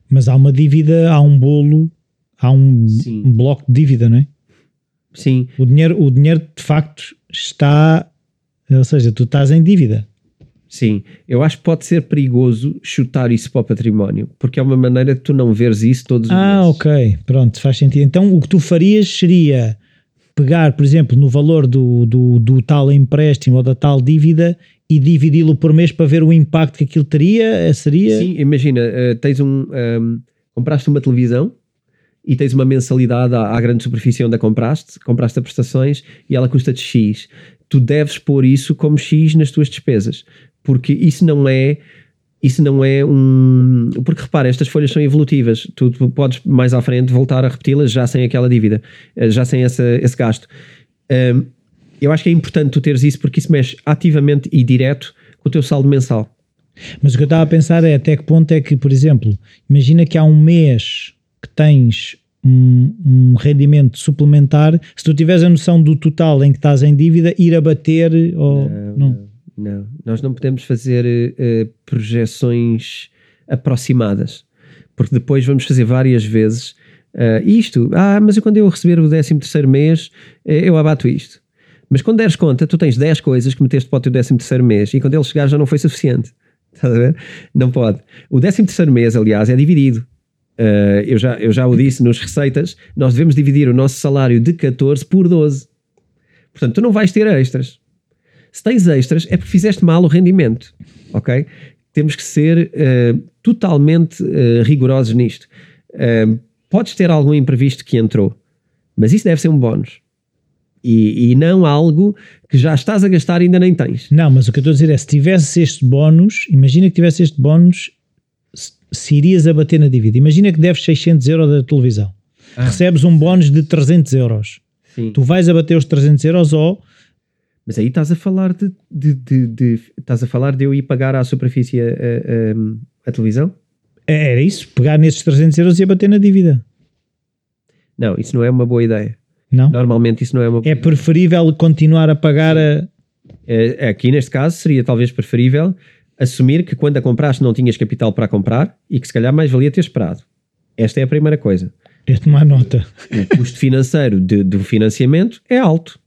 Mas há uma dívida, há um bolo, há um, um bloco de dívida, não é? Sim. O dinheiro, o dinheiro de facto está, ou seja, tu estás em dívida. Sim, eu acho que pode ser perigoso chutar isso para o património, porque é uma maneira de tu não veres isso todos os ah, meses. Ah, ok, pronto, faz sentido. Então o que tu farias seria pegar, por exemplo, no valor do, do, do tal empréstimo ou da tal dívida e dividi-lo por mês para ver o impacto que aquilo teria? Eh, seria? Sim, imagina, uh, tens um, um, ehm, compraste uma televisão e tens uma mensalidade à, à, grande superfície onde a compraste, compraste a prestações e ela custa-te X. Tu deves pôr isso como X nas tuas despesas porque isso não é isso não é um. Porque repara, estas folhas são evolutivas. Tu, tu podes mais à frente voltar a repeti-las já sem aquela dívida, eh, já sem essa, esse gasto. Um, eu acho que é importante tu teres isso porque isso mexe ativamente e direto com o teu saldo mensal. Mas o que eu estava a pensar é até que ponto é que, por exemplo, imagina que há um mês que tens um, um, rendimento suplementar, se tu tiveres a noção do total em que estás em dívida, ir abater ou não. não. Não, nós não podemos fazer uh, projeções aproximadas, porque depois vamos fazer várias vezes uh, isto. Ah, mas quando eu receber o 13 terceiro mês, eu abato isto. Mas quando deres conta, tu tens 10 coisas que meteste para o teu 13 terceiro mês e quando ele chegar já não foi suficiente. Estás a ver? Não pode. O 13 terceiro mês, aliás, é dividido. Uh, eu, já, eu já o disse nos receitas, nós devemos dividir o nosso salário de 14 por 12. Portanto, tu não vais ter extras. Se tens extras, é porque fizeste mal o rendimento, ok? Temos que ser uh, totalmente uh, rigorosos nisto. Uh, podes ter algum imprevisto que entrou, mas isso deve ser um bónus. E, e, não algo que já estás a gastar e ainda nem tens. Não, mas o que eu estou a dizer é, se tivesse este bónus, imagina que tivesse este bónus, se, se irias a bater na dívida. Imagina que deves 600 euros da televisão. Ah. Recebes um bónus de 300 euros. Sim. Tu vais a bater os 300 euros ou mas aí estás a falar de, de, de, de, estás a falar de eu ir pagar à superfície a, a, a, televisão? É, era isso, pegar nesses 300 euros e abater na dívida. Não, isso não é uma boa ideia. Não? Normalmente isso não é uma boa É preferível continuar a pagar a... É, aqui neste caso seria talvez preferível assumir que quando a compraste não tinhas capital para comprar e que se calhar mais valia ter esperado. Esta é a primeira coisa. É tomar nota. O custo financeiro de, do financiamento é alto.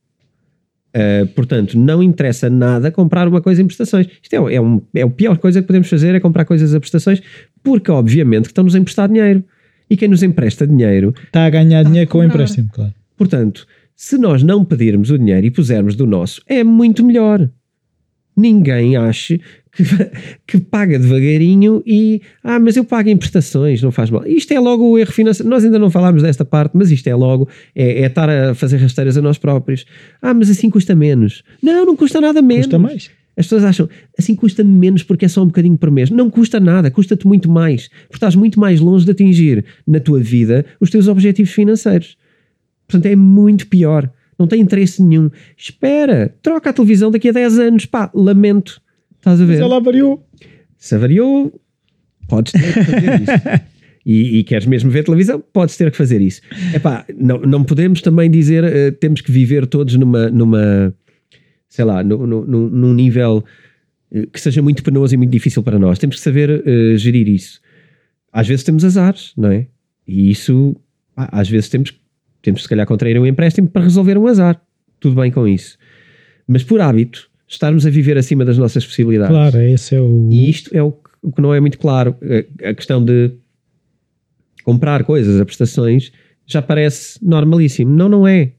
Uh, portanto, não interessa nada comprar uma coisa em prestações. Isto é, é, um, é a pior coisa que podemos fazer é comprar coisas a prestações, porque obviamente que estão-nos a emprestar dinheiro. E quem nos empresta dinheiro está a ganhar dinheiro com o empréstimo, claro. Portanto, se nós não pedirmos o dinheiro e pusermos do nosso, é muito melhor. Ninguém ache que, paga devagarinho e ah, mas eu pago em prestações, não faz mal. Isto é logo o erro financeiro. Nós ainda não falámos desta parte, mas isto é logo, é, é estar a fazer rasteiras a nós próprios. Ah, mas assim custa menos. Não, não custa nada menos. Custa mais. As pessoas acham, assim custa menos porque é só um bocadinho por mês. Não custa nada, custa-te muito mais. Porque estás muito mais longe de atingir na tua vida os teus objetivos financeiros. Portanto, é muito pior. Não tem interesse nenhum. Espera, troca a televisão daqui a 10 anos. Pá, lamento Estás a ver? Mas ela variou. Se variou, podes ter que fazer isso. E, e, queres mesmo ver televisão, podes ter que fazer isso. Epá, não, não podemos também dizer uh, temos que viver todos numa, numa sei lá, no, no, no, num nível uh, que seja muito penoso e muito difícil para nós. Temos que saber uh, gerir isso. Às vezes temos azares, não é? E isso, às vezes temos, temos se calhar contrair um empréstimo para resolver um azar. Tudo bem com isso. Mas por hábito, estarmos a viver acima das nossas possibilidades. Claro, esse é o. E isto é o que o que não é muito claro. A, a questão de comprar coisas a prestações já parece normalíssimo. Não, não é.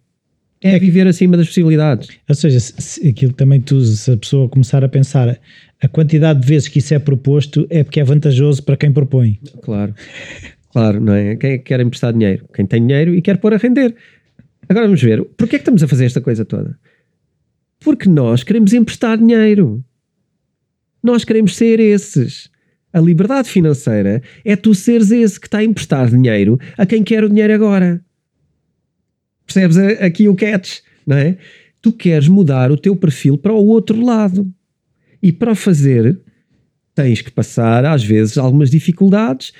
É, viver acima das possibilidades. Ou seja, se, se aquilo também tu, se a pessoa começar a pensar a quantidade de vezes que isso é proposto é porque é vantajoso para quem propõe. Claro, claro, não é? Quem é que quer emprestar dinheiro? Quem tem dinheiro e quer pôr a render. Agora vamos ver, porquê é que estamos a fazer esta coisa toda? Porque nós queremos emprestar dinheiro. Nós queremos ser esses. A liberdade financeira é tu seres esse que está a emprestar dinheiro a quem quer o dinheiro agora. Percebes aqui o catch, não é? Tu queres mudar o teu perfil para o outro lado. E para o fazer, tens que passar, às vezes, algumas dificuldades,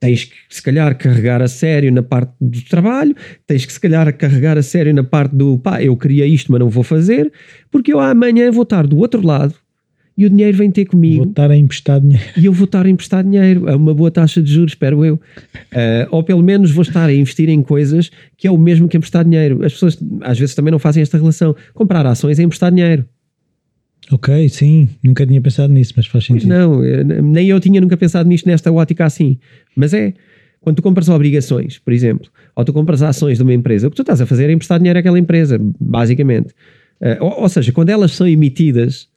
tens que, se calhar, carregar a sério na parte do trabalho, tens que, se calhar, carregar a sério na parte do pá, eu queria isto, mas não vou fazer, porque eu amanhã vou estar do outro lado e o dinheiro vem ter comigo. Vou estar a emprestar dinheiro. E eu vou estar a emprestar dinheiro a uma boa taxa de juros, espero eu. Uh, ou pelo menos vou estar a investir em coisas que é o mesmo que emprestar dinheiro. As pessoas às vezes também não fazem esta relação. Comprar ações é emprestar dinheiro. Ok, sim, nunca tinha pensado nisso, mas faz sentido. Pois não, eh, nem eu tinha nunca pensado nisto nesta ótica assim. Mas é, quando tu compras obrigações, por exemplo, ou tu compras ações de uma empresa, o que tu estás a fazer é emprestar dinheiro àquela empresa, basicamente. Uh, ou, ou, seja, quando elas são emitidas,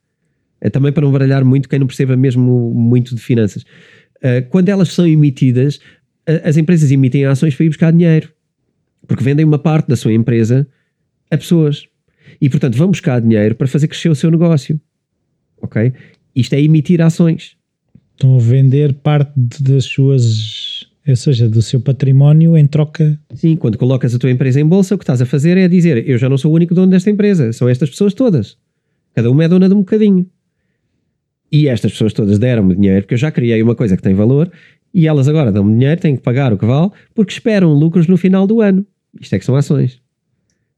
é também para não baralhar muito quem não perceba mesmo muito de finanças, uh, quando elas são emitidas, as empresas emitem ações para ir buscar dinheiro, porque vendem uma parte da sua empresa a pessoas. E, portanto, vão buscar dinheiro para fazer crescer o seu negócio. Ok? Isto é emitir ações. Estão a vender parte das suas. Ou seja, do seu património em troca. Sim, quando colocas a tua empresa em bolsa, o que estás a fazer é dizer: Eu já não sou o único dono desta empresa, são estas pessoas todas. Cada uma é dona de um bocadinho. E estas pessoas todas deram-me dinheiro porque eu já criei uma coisa que tem valor e elas agora dão-me dinheiro, têm que pagar o que vale porque esperam lucros no final do ano. Isto é que são ações.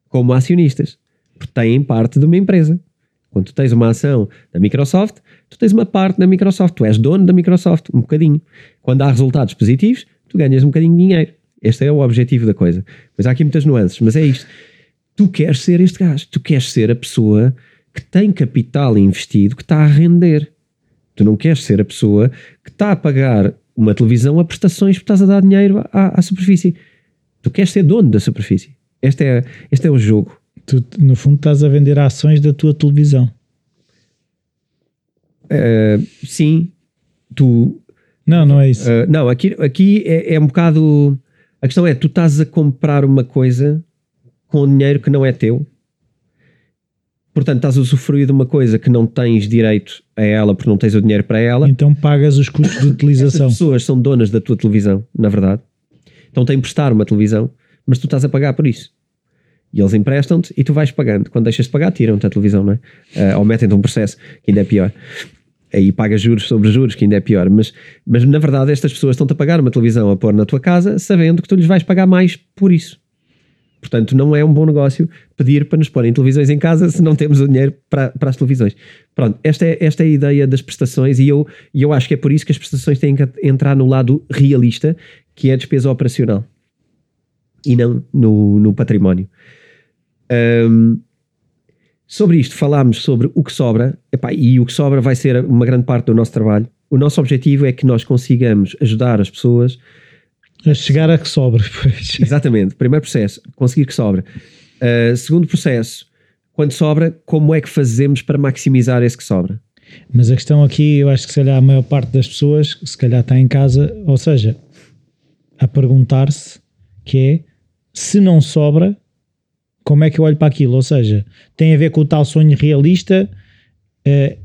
Como acionistas têm parte de uma empresa. Quando tu tens uma ação da Microsoft, tu tens uma parte da Microsoft, tu és dono da Microsoft, um bocadinho. Quando há resultados positivos, tu ganhas um bocadinho de dinheiro. Este é o objetivo da coisa. Mas há aqui muitas nuances, mas é isto. Tu queres ser este gajo, tu queres ser a pessoa que tem capital investido que está a render. Tu não queres ser a pessoa que está a pagar uma televisão a prestações porque estás a dar dinheiro à, à superfície. Tu queres ser dono da superfície. Este é, este é o jogo tu, no fundo, estás a vender ações da tua televisão. Uh, sim, tu. Não, não é isso. Uh, não, aqui, aqui é, é, um bocado. A questão é: tu estás a comprar uma coisa com dinheiro que não é teu. Portanto, estás a usufruir de uma coisa que não tens direito a ela porque não tens o dinheiro para ela. Então pagas os custos de utilização. As pessoas são donas da tua televisão, na verdade. Então têm prestar uma televisão, mas tu estás a pagar por isso. E eles emprestam-te e tu vais pagando. Quando deixas de pagar, tiram-te a televisão, não é? Uh, ou metem-te um processo, que ainda é pior. Aí pagas juros sobre juros, que ainda é pior. Mas, mas na verdade, estas pessoas estão-te a pagar uma televisão a pôr na tua casa, sabendo que tu lhes vais pagar mais por isso. Portanto, não é um bom negócio pedir para nos porem televisões em casa se não temos o dinheiro para, para as televisões. Pronto, esta é, esta é a ideia das prestações e eu, e eu acho que é por isso que as prestações têm que entrar no lado realista, que é a despesa operacional e não no, no património. Um, sobre isto falámos sobre o que sobra, epá, e o que sobra vai ser uma grande parte do nosso trabalho. O nosso objetivo é que nós consigamos ajudar as pessoas a chegar a que sobra. Pois. Exatamente. Primeiro processo, conseguir que sobra. Uh, segundo processo, quando sobra, como é que fazemos para maximizar esse que sobra? Mas a questão aqui, eu acho que se calhar a maior parte das pessoas, se calhar está em casa, ou seja, a perguntar-se que é se não sobra, como é que eu olho para aquilo? Ou seja, tem a ver com o tal sonho realista. Uh,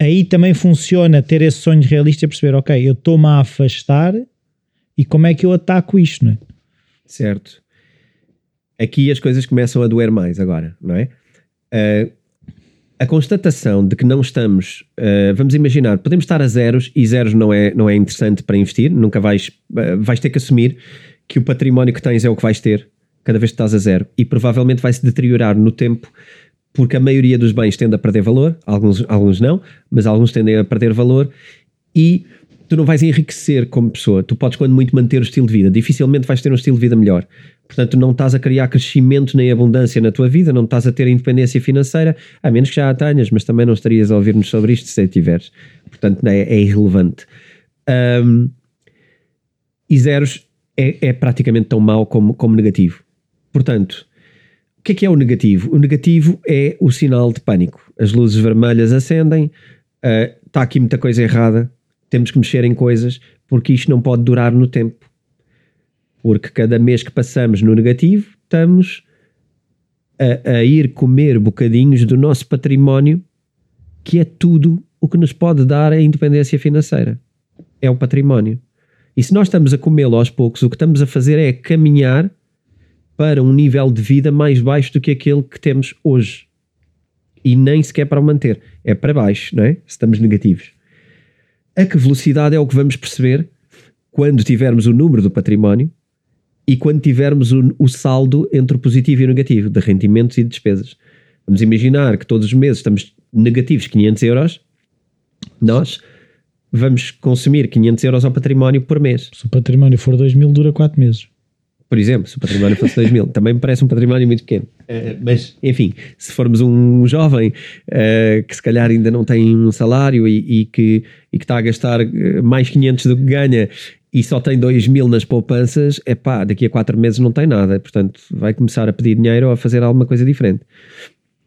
aí também funciona ter esse sonho realista e perceber, ok, eu estou-me a afastar e como é que eu ataco isto, não é? Certo. Aqui as coisas começam a doer mais agora, não é? Uh, a constatação de que não estamos, uh, vamos imaginar, podemos estar a zeros e zeros não é, não é interessante para investir, nunca vais, uh, vais ter que assumir que o património que tens é o que vais ter cada vez que estás a zero e provavelmente vai se deteriorar no tempo porque a maioria dos bens tende a perder valor, alguns, alguns não, mas alguns tendem a perder valor e tu não vais enriquecer como pessoa. Tu podes, quando muito, manter o estilo de vida. Dificilmente vais ter um estilo de vida melhor. Portanto, não estás a criar crescimento nem abundância na tua vida, não estás a ter independência financeira, a menos que já a tenhas, mas também não estarias a ouvir-nos sobre isto se a tiveres. Portanto, é, é irrelevante. Um, e zeros é, é, praticamente tão mau como, como negativo. Portanto, o que é que é o negativo? O negativo é o sinal de pânico. As luzes vermelhas acendem, uh, está aqui muita coisa errada, temos que mexer em coisas, porque isto não pode durar no tempo. Porque cada mês que passamos no negativo, estamos a, a ir comer bocadinhos do nosso património, que é tudo o que nos pode dar a independência financeira. É o património. E se nós estamos a comê-lo aos poucos, o que estamos a fazer é caminhar para um nível de vida mais baixo do que aquele que temos hoje. E nem sequer para o manter. É para baixo, não é? Se estamos negativos a que velocidade é o que vamos perceber quando tivermos o número do património e quando tivermos o, o, saldo entre o positivo e o negativo, de rendimentos e de despesas. Vamos imaginar que todos os meses estamos negativos 500 euros, nós vamos consumir 500 euros ao património por mês. Se o património for 2 mil, dura 4 meses por exemplo, se o património fosse 2 mil, também me parece um património muito pequeno. Uh, mas, enfim, se formos um jovem uh, que se calhar ainda não tem um salário e, e, que, e que está a gastar eh, mais 500 do que ganha e só tem 2 mil nas poupanças, é pá, daqui a 4 meses não tem nada. Portanto, vai começar a pedir dinheiro ou a fazer alguma coisa diferente.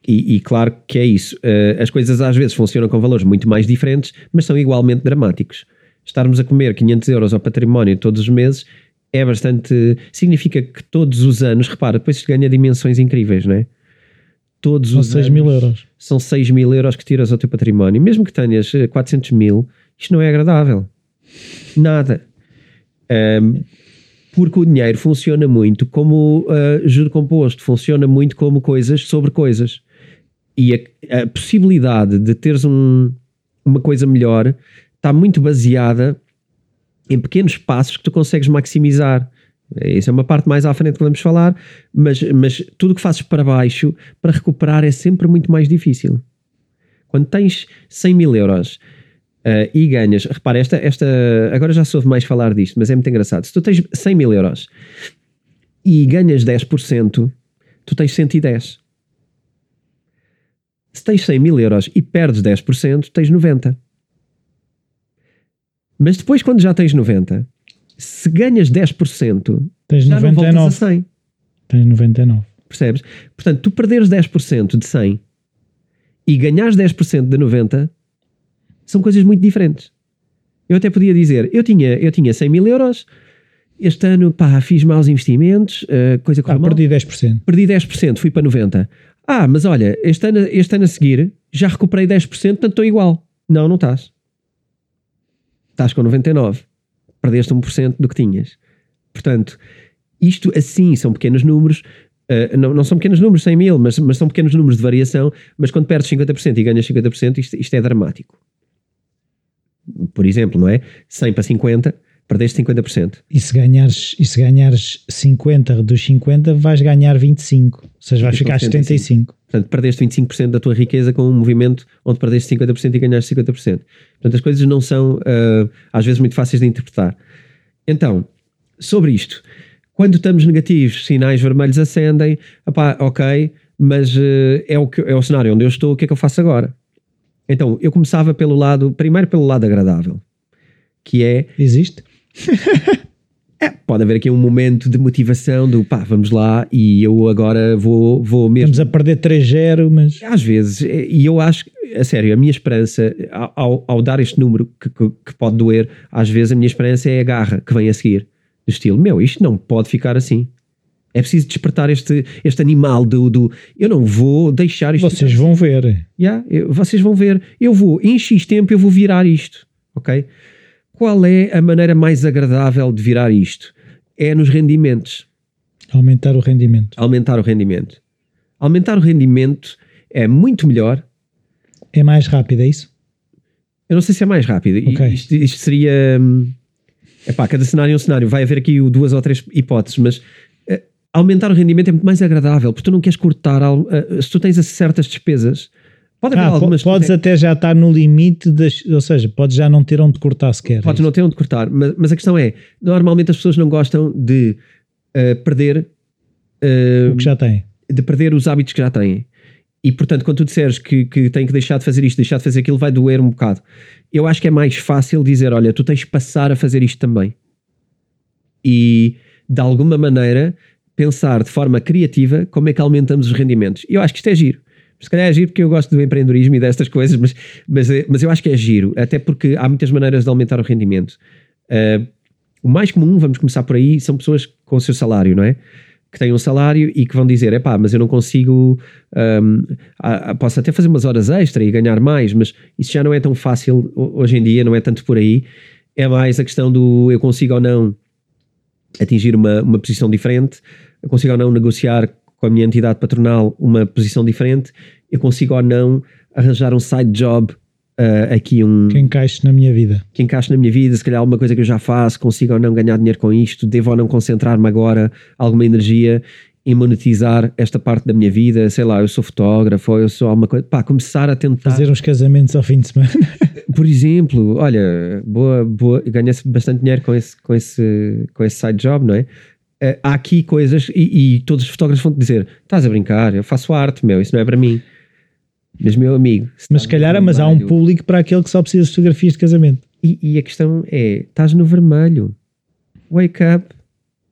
E, e claro que é isso. Uh, as coisas às vezes funcionam com valores muito mais diferentes, mas são igualmente dramáticos. Estarmos a comer 500 euros ao património todos os meses é bastante. Significa que todos os anos, repara, depois se ganha dimensões incríveis, não é? Todos são os 6 mil euros. São 6 mil euros que tiras ao teu património. Mesmo que tenhas 400 eh, mil, isto não é agradável. Nada. Um, porque o dinheiro funciona muito como uh, juro composto, funciona muito como coisas sobre coisas. E a, a possibilidade de teres um, uma coisa melhor está muito baseada em pequenos passos que tu consegues maximizar. Isso é uma parte mais à frente que vamos falar, mas, mas tudo o que fazes para baixo, para recuperar, é sempre muito mais difícil. Quando tens 100 mil euros uh, e ganhas, repara, esta, esta, agora já soube mais falar disto, mas é muito engraçado. Se tu tens 100 mil euros e ganhas 10%, tu tens 110. Se tens 100 mil euros e perdes 10%, tens 90. Mas depois, quando já tens 90, se ganhas 10%, tens já 99. não voltas a 100. Tens 99. Percebes? Portanto, tu perderes 10% de 100 e ganhares 10% de 90 são coisas muito diferentes. Eu até podia dizer, eu tinha, eu tinha 100 mil euros, este ano pá, fiz maus investimentos, uh, coisa que ah, perdi 10%. Perdi 10%, fui para 90%. Ah, mas olha, este ano, este ano a seguir já recuperei 10%, portanto estou igual. Não, não estás estás com 99, perdeste 1% do que tinhas. Portanto, isto assim são pequenos números, uh, não, não são pequenos números, 100 mil, mas, mas são pequenos números de variação, mas quando perdes 50% e ganhas 50%, isto, isto é dramático. Por exemplo, não é? 100 para 50, perdeste 50%. E se ganhares, e se ganhares 50 dos 50, vais ganhar 25, ou seja, vais ficar 75. Portanto, perdeste 25% da tua riqueza com um movimento onde perdeste 50% e ganhaste 50%. Portanto, as coisas não são, uh, às vezes, muito fáceis de interpretar. Então, sobre isto, quando estamos negativos, sinais vermelhos acendem, opá, ok, mas uh, é, o que, é o cenário onde eu estou, o que é que eu faço agora? Então, eu começava pelo lado, primeiro pelo lado agradável, que é... Existe? É, pode haver aqui um momento de motivação do pá, vamos lá e eu agora vou, vou mesmo. Estamos a perder 3-0, mas. Às vezes, e eu acho, a sério, a minha esperança, ao, ao dar este número que, que, que, pode doer, às vezes a minha esperança é a garra que vem a seguir. Do estilo, meu, isto não pode ficar assim. É preciso despertar este, este animal do, do. Eu não vou deixar isto. Vocês vão ver. Yeah, eu, vocês vão ver. Eu vou, em X tempo, eu vou virar isto. Ok? Qual é a maneira mais agradável de virar isto? É nos rendimentos. Aumentar o rendimento. Aumentar o rendimento. Aumentar o rendimento é muito melhor. É mais rápido, é isso? Eu não sei se é mais rápido. Okay. Isto, isto, seria. Hum, epá, cada cenário é um cenário. Vai haver aqui duas ou três hipóteses, mas uh, aumentar o rendimento é muito mais agradável, porque tu não queres cortar. Uh, se tu tens certas despesas, Pode haver Ah, algumas podes têm- até já estar no limite, das, ou seja, podes já não ter onde cortar sequer. Podes não ter onde cortar, mas, mas a questão é: normalmente as pessoas não gostam de eh, perder eh, O que já tem. de perder os hábitos que já têm. E portanto, quando tu disseres que, que tem que deixar de fazer isto, deixar de fazer aquilo, vai doer um bocado. Eu acho que é mais fácil dizer: olha, tu tens que passar a fazer isto também. E de alguma maneira pensar de forma criativa como é que aumentamos os rendimentos. Eu acho que isto é giro. Se calhar é giro porque eu gosto do empreendedorismo e destas coisas, mas, mas, é- mas eu acho que é giro, até porque há muitas maneiras de aumentar o rendimento. Ah, o mais comum, vamos começar por aí, são pessoas com o seu salário, não é? Que têm um salário e que vão dizer: é pá, mas eu não consigo. ahm, ah, ah, posso até fazer umas horas extra e ganhar mais, mas isso já não é tão fácil ho- hoje em dia, não é tanto por aí. É mais a questão do eu consigo ou não atingir uma, uma posição diferente, eu consigo ou não negociar com a minha entidade patronal uma posição diferente, eu consigo ou não arranjar um side job ah, aqui, um Que encaixe na minha vida. que encaixe na minha vida, se calhar alguma coisa que eu já faço, consigo ou não ganhar dinheiro com isto, devo ou não concentrar-me agora alguma energia em monetizar esta parte da minha vida, sei lá, eu sou fotógrafo, ou eu sou alguma coisa, pá, começar a tentar, Fazer uns casamentos ao fim de semana. por exemplo, olha, boa, boa, ganha-se bastante dinheiro com esse, com esse, com esse side job, não é? Eh, há aqui coisas, e, e todos os fotógrafos vão te dizer: estás a brincar, eu faço arte, meu, isso não é para mim. Mas, meu amigo, se Mas se estás no calhar, mas há um público para aquele que só precisa de fotografias de casamento. E, e a questão é: estás no vermelho, wake up,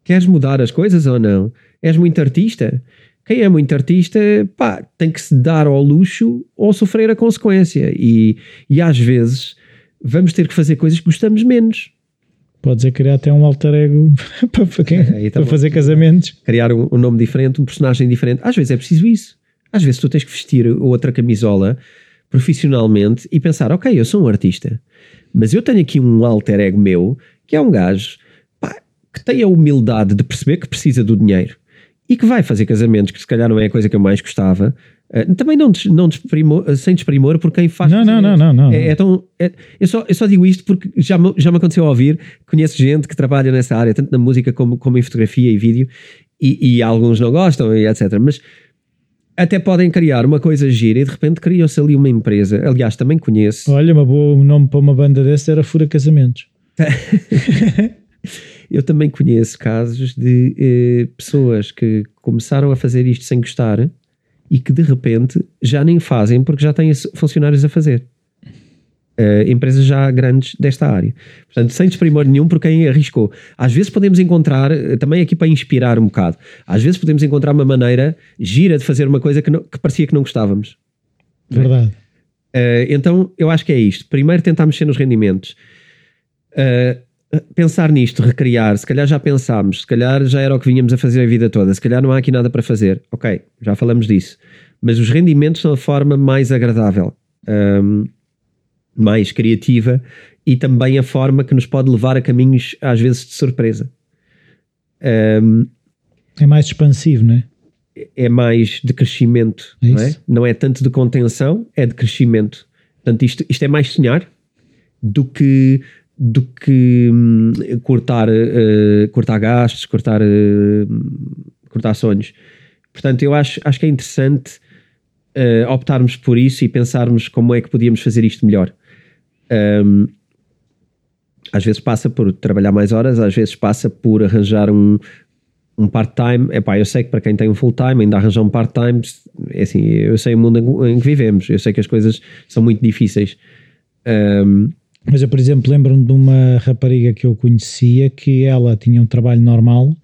queres mudar as coisas ou não? És muito artista? Quem é muito artista, pá, tem que se dar ao luxo ou sofrer a consequência. E, e às vezes vamos ter que fazer coisas que gostamos menos. Podes é criar até um alter ego para, quem- Aí tá para fazer casamentos. criar um, um nome diferente, um personagem diferente. Às vezes é preciso isso. Às vezes tu tens que vestir outra camisola profissionalmente e pensar, ok, eu sou um artista, mas eu tenho aqui um alter ego meu, que é um gajo pá, que tem a humildade de perceber que precisa do dinheiro e que vai fazer casamentos, que se calhar não é a coisa que eu mais gostava. Eh, também não, des- não desprimor, eh, sem desprimor por quem faz Não, não, não, não, não. É, é tão, é- eu, só, eu só digo isto porque já me, já me aconteceu a ouvir, conheço gente que trabalha nessa área, tanto na música como, como em fotografia e vídeo, e, e alguns não gostam, e etc. Mas até podem criar uma coisa gira e de repente criou-se ali uma empresa. Aliás, também conheço. Olha, uma boa um nome para uma banda dessa era Fura Casamentos. Eu também conheço casos de eh, pessoas que começaram a fazer isto sem gostar e que de repente já nem fazem porque já têm funcionários a fazer. Eh, empresas já grandes desta área. Portanto, sem desprimor nenhum por quem arriscou. Às vezes podemos encontrar, eh, também aqui para inspirar um bocado, às vezes podemos encontrar uma maneira gira de fazer uma coisa que, não- que parecia que não gostávamos. Verdade. Uh, então, eu acho que é isto. Primeiro, tentar mexer nos rendimentos. Uh, pensar nisto, recriar. Se calhar já pensámos, se calhar já era o que vinhamos a fazer a vida toda, se calhar não há aqui nada para fazer. Ok, já falamos disso. Mas os rendimentos são a forma mais agradável, um, mais criativa e também a forma que nos pode levar a caminhos, às vezes, de surpresa. Um, É mais expansivo, não é? é mais de crescimento, É não é? Não é tanto de contenção, é de crescimento. Portanto, isto, isto é mais sonhar do que do que hum, cortar, eh, cortar gastos, cortar, eh, cortar sonhos. Portanto, eu acho, acho que é interessante eh, optarmos por isso e pensarmos como é que podíamos fazer isto melhor. Hum, às vezes passa por trabalhar mais horas, às vezes passa por arranjar um, um part-time. Epá, eu sei que para quem tem um full-time, ainda arranjar um part-time, é assim, eu sei o mundo em, em que vivemos, eu sei que as coisas são muito difíceis. Hum, Mas eu, por exemplo, lembro-me de uma rapariga que eu conhecia que ela tinha um trabalho normal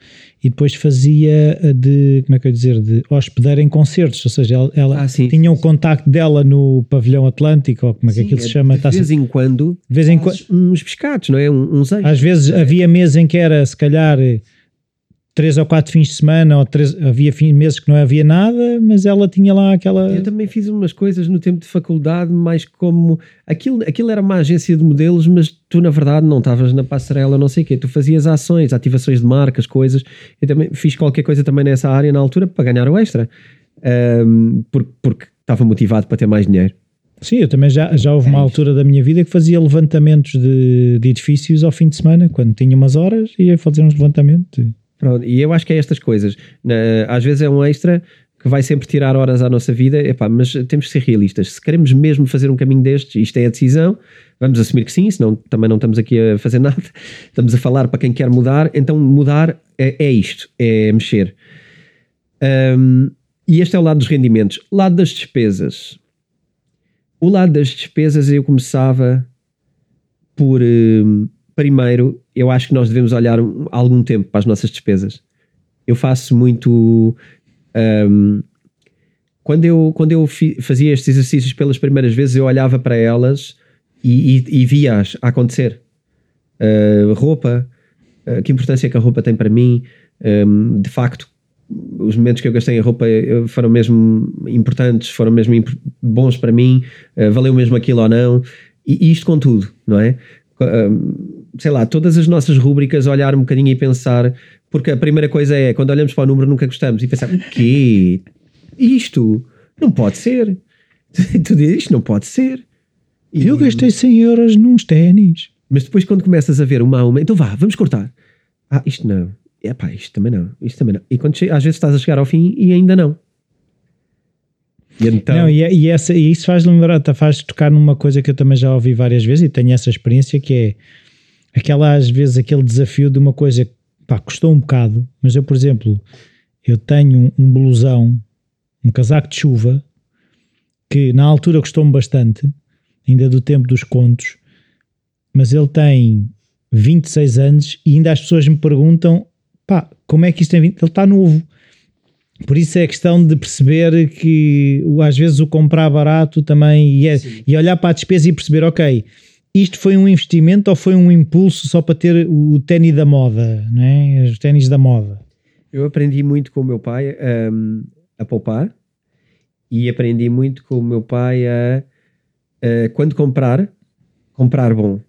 e depois fazia de, como é que eu ia dizer, de hospedeira em concertos, ou seja, ela, ela Ah, sim. tinha o contacto dela no pavilhão Atlântico, ou como é que aquilo se chama, de Tá-se- vez em quando, de vez em fazes uns pescados, não é? Um- Uns extras. Às vezes havia meses em que era, se calhar, eh, três ou quatro fins de semana, ou três, havia fim- meses que não havia nada, mas ela tinha lá aquela. Eu também fiz umas coisas no tempo de faculdade, mais como aquilo, aquilo era uma agência de modelos, mas tu na verdade não estavas na passarela, não sei o quê. Tu fazias ações, ativações de marcas, coisas. Eu também fiz qualquer coisa também nessa área na altura para ganhar o extra, por- porque estava motivado para ter mais dinheiro. Sim, eu também já, já houve uma altura da minha vida que fazia levantamentos de, de edifícios ao fim de semana, quando tinha umas horas, ia fazer uns levantamentos. Pronto, e eu acho que é estas coisas. Às vezes é um extra, que vai sempre tirar horas à nossa vida, epá, mas temos que ser realistas. Se queremos mesmo fazer um caminho destes, isto é a decisão, vamos assumir que sim, senão também não estamos aqui a fazer nada. Estamos a falar para quem quer mudar, então mudar é, é isto, é mexer. Um, e este é o lado dos rendimentos. Lado das despesas. O lado das despesas eu começava por primeiro, eu acho que nós devemos olhar algum tempo para as nossas despesas. Eu faço muito um, quando eu, quando eu fi, fazia estes exercícios pelas primeiras vezes, eu olhava para elas e, e, e via-as acontecer. Uh, roupa, uh, que importância é que a roupa tem para mim? Um, de facto, os momentos que eu gastei em roupa eh, foram mesmo importantes, foram mesmo imp bons para mim, uh, valeu mesmo aquilo ou não, e, e isto com tudo, não é? Uh, sei lá, todas as nossas rúbricas, olhar um bocadinho e pensar porque a primeira coisa é, quando olhamos para o número, nunca gostamos e pensamos, o quê? Isto não pode ser. tu dizes, isto não pode ser. E eu gastei 100 euros nos ténis. Mas depois, quando começas a ver uma a uma, então vá, vamos cortar. Ah, isto não. É pá, isto também não. Isto também não. E quando às vezes estás a chegar ao fim e ainda não. E então... Não, e, é, e, essa, e isso faz lembrar, faz tocar numa coisa que eu também já ouvi várias vezes e tenho essa experiência que é aquela, às vezes, aquele desafio de uma coisa pá, custou um bocado, mas eu, por exemplo, eu tenho um blusão, um casaco de chuva, que na altura custou-me bastante, ainda do tempo dos contos, mas ele tem 26 anos e ainda as pessoas me perguntam, pá, como é que isto tem 20? Ele está novo. Por isso é questão de perceber que às vezes o comprar barato também e, é, e olhar para a despesa e perceber, ok, isto foi um investimento ou foi um impulso só para ter o ténis da moda, não é? Os ténis da moda. Eu aprendi muito com o meu pai um, a poupar e aprendi muito com o meu pai a, a quando comprar, comprar bom.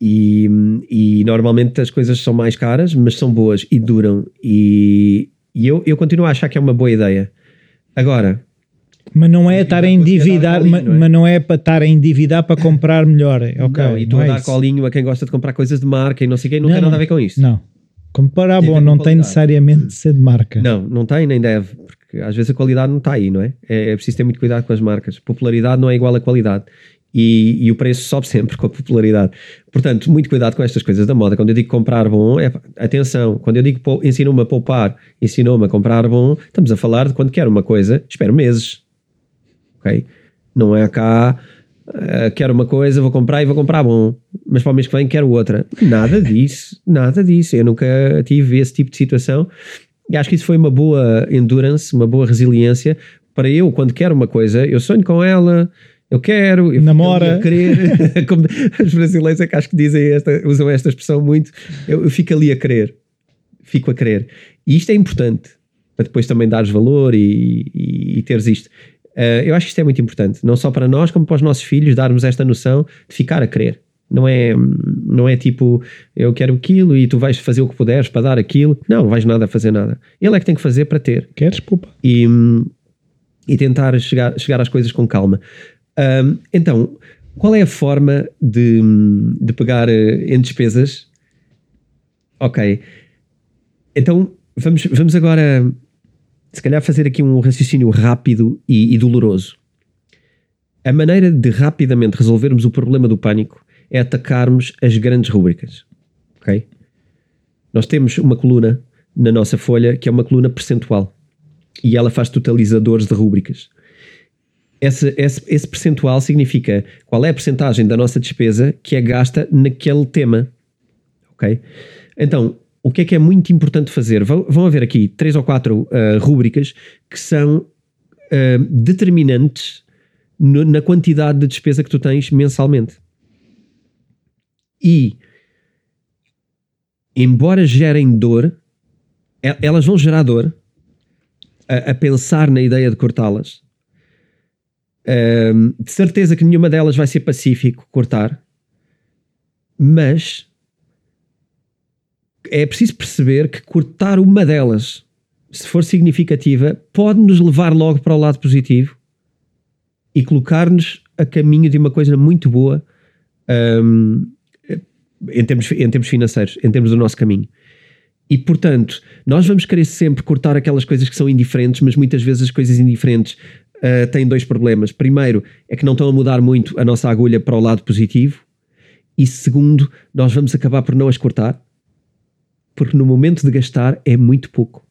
E, e, normalmente as coisas são mais caras, mas são boas e duram. E, e eu, eu continuo a achar que é uma boa ideia. Agora, mas não é estar a endividar, colinho, mas, não é? mas não é para estar a endividar para comprar melhor. Okay, não, e tu a é dar isso. colinho a quem gosta de comprar coisas de marca e não sei quem, não, não tem nada a ver com isso. Não. Comprar bom não tem necessariamente de ser de marca. Não, não tem nem deve, porque às vezes a qualidade não está aí, não é? é? É preciso ter muito cuidado com as marcas. Popularidade não é igual a qualidade. E, e, o preço sobe sempre com a popularidade. Portanto, muito cuidado com estas coisas da moda. Quando eu digo comprar bom, é, atenção, quando eu digo ensinou-me a poupar, ensinou-me a comprar bom, estamos a falar de quando quero uma coisa, espero meses ok? Não é cá, uh, quero uma coisa, vou comprar e vou comprar bom, mas para o mês que vem quero outra. Nada disso, nada disso. Eu nunca tive esse tipo de situação e acho que isso foi uma boa endurance, uma boa resiliência para eu, quando quero uma coisa, eu sonho com ela, eu quero, eu namora, querer, como os brasileiros é que acho que dizem esta, usam esta expressão muito, eu, eu, fico ali a querer, fico a querer. E isto é importante para depois também dares valor e, e, e teres isto. Uh, eu acho que isto é muito importante, não só para nós, como para os nossos filhos, darmos esta noção de ficar a querer. Não é, não é tipo, eu quero aquilo e tu vais fazer o que puderes para dar aquilo. Não, vais nada a fazer nada. Ele é que tem que fazer para ter. Queres, pupa. E, e tentar chegar, chegar às coisas com calma. Um, então, qual é a forma de, de pegar uh, em despesas? Ok. Então, vamos, vamos agora se calhar fazer aqui um raciocínio rápido e, e doloroso. A maneira de rapidamente resolvermos o problema do pânico é atacarmos as grandes rubricas. Ok? Nós temos uma coluna na nossa folha que é uma coluna percentual e ela faz totalizadores de rubricas. Esse, esse, esse percentual significa qual é a percentagem da nossa despesa que é gasta naquele tema. Ok? Então, o que é que é muito importante fazer? Vão, vão haver aqui três ou quatro uh, rúbricas que são uh, determinantes no, na quantidade de despesa que tu tens mensalmente. E, embora gerem dor, elas vão gerar dor a, a pensar na ideia de cortá-las. Uh, de certeza que nenhuma delas vai ser pacífico cortar, mas é preciso perceber que cortar uma delas, se for significativa, pode nos levar logo para o lado positivo e colocar-nos a caminho de uma coisa muito boa um, em, termos, em termos financeiros, em termos do nosso caminho. E portanto, nós vamos querer sempre cortar aquelas coisas que são indiferentes, mas muitas vezes as coisas indiferentes uh, têm dois problemas. Primeiro, é que não estão a mudar muito a nossa agulha para o lado positivo. E segundo, nós vamos acabar por não as cortar, porque no momento de gastar é muito pouco.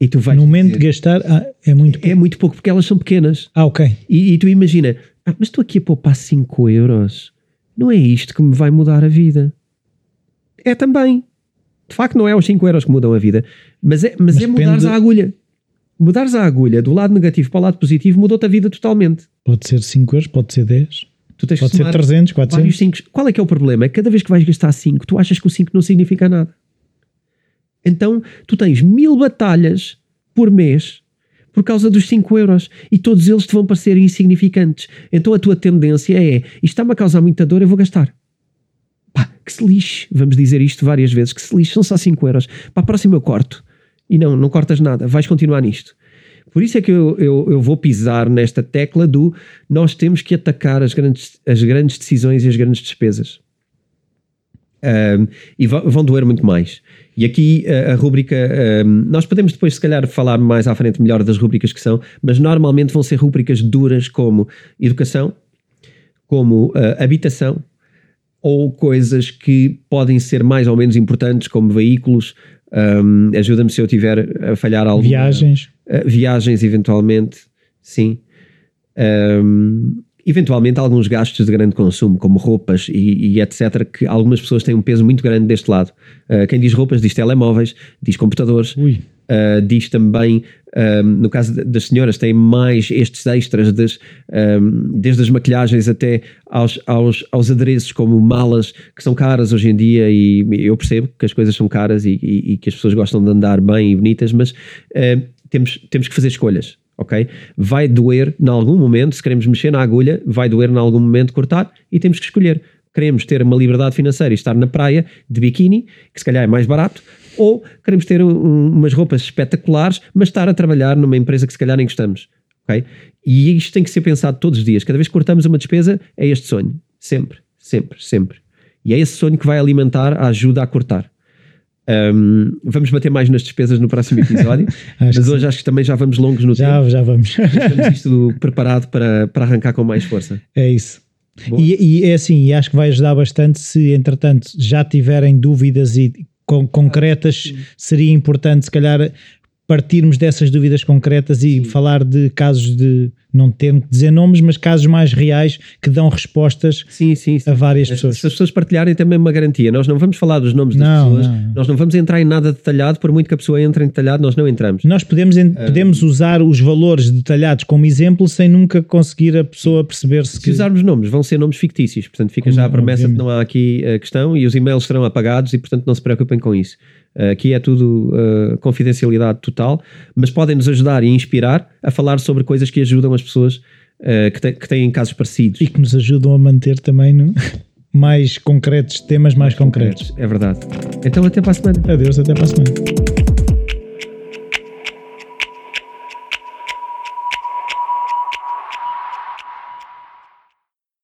E tu vais no momento dizer, de gastar ah, é muito pouco. É muito pouco, porque elas são pequenas. Ah, ok. E, e tu imagina, ah, mas estou aqui a poupar 5 euros. Não é isto que me vai mudar a vida. É também. De facto, não é os 5 euros que mudam a vida, mas é, mas, mas é mudares a agulha. Mudares a agulha do lado negativo para o lado positivo mudou-te a vida totalmente. Pode ser 5 euros, pode ser 10. Tu tens pode ser 300, 400. Cinco. Qual é que é o problema? É que cada vez que vais gastar 5, tu achas que o 5 não significa nada. Então, tu tens mil batalhas por mês por causa dos 5 euros e todos eles te vão parecer insignificantes. Então a tua tendência é: isto está-me a causar muita dor, eu vou gastar. Pá, que se lixe. Vamos dizer isto várias vezes: que se lixe, são só 5 euros. Para a próxima eu corto. E não, não cortas nada, vais continuar nisto. Por isso é que eu, eu, eu, vou pisar nesta tecla do nós temos que atacar as grandes, as grandes decisões e as grandes despesas. Um, e vão doer muito mais. E aqui a, a rúbrica, um, nós podemos depois, se calhar, falar mais à frente melhor das rúbricas que são, mas normalmente vão ser rúbricas duras como educação, como uh, habitação, ou coisas que podem ser mais ou menos importantes, como veículos. Um, Ajuda-me se eu tiver a falhar algo. Viagens. Uh, viagens, eventualmente, sim. Um, eventualmente alguns gastos de grande consumo, como roupas e, e, etc., que algumas pessoas têm um peso muito grande deste lado. Uh, quem diz roupas diz telemóveis, diz computadores, uh, diz também, um, no caso das senhoras, tem mais estes extras, des, um, desde as maquilhagens até aos, aos, aos adereços, como malas, que são caras hoje em dia, e eu percebo que as coisas são caras e, e, e que as pessoas gostam de andar bem e bonitas, mas temos, temos que fazer escolhas ok? Vai doer em algum momento, se queremos mexer na agulha, vai doer em algum momento cortar e temos que escolher. Queremos ter uma liberdade financeira e estar na praia de biquíni, que se calhar é mais barato, ou queremos ter um, umas roupas espetaculares, mas estar a trabalhar numa empresa que se calhar nem gostamos, ok? E isto tem que ser pensado todos os dias. Cada vez que cortamos uma despesa, é este sonho. Sempre, sempre, sempre. E é esse sonho que vai alimentar a ajuda a cortar. Um, vamos bater mais nas despesas no próximo episódio, mas hoje sim. acho que também já vamos longos no já, tempo. Já vamos. Estamos isto preparado para, para arrancar com mais força. É isso. E, e, é assim, e acho que vai ajudar bastante se, entretanto, já tiverem dúvidas e concretas, seria importante, se calhar, partirmos dessas dúvidas concretas e Sim. falar de casos de, não tendo que dizer nomes, mas casos mais reais que dão respostas sim, sim, sim. a várias pessoas. Se as pessoas partilharem também uma garantia, nós não vamos falar dos nomes das não, pessoas, não. nós não vamos entrar em nada detalhado, por muito que a pessoa entre em detalhado, nós não entramos. Nós podemos, uh, podemos usar os valores detalhados como exemplo sem nunca conseguir a pessoa perceber se. Se que... usarmos nomes, vão ser nomes fictícios, portanto fica como, já a promessa obviamente. que não há aqui a questão e os e-mails serão apagados e portanto não se preocupem com isso. Aqui é tudo uh, confidencialidade total, mas podem nos ajudar e inspirar a falar sobre coisas que ajudam as pessoas uh, que, te, que, têm casos parecidos. E que nos ajudam a manter também no, mais concretos, temas mais, mais concretos. concretos. É verdade. Então até para a semana. Adeus, até para a semana.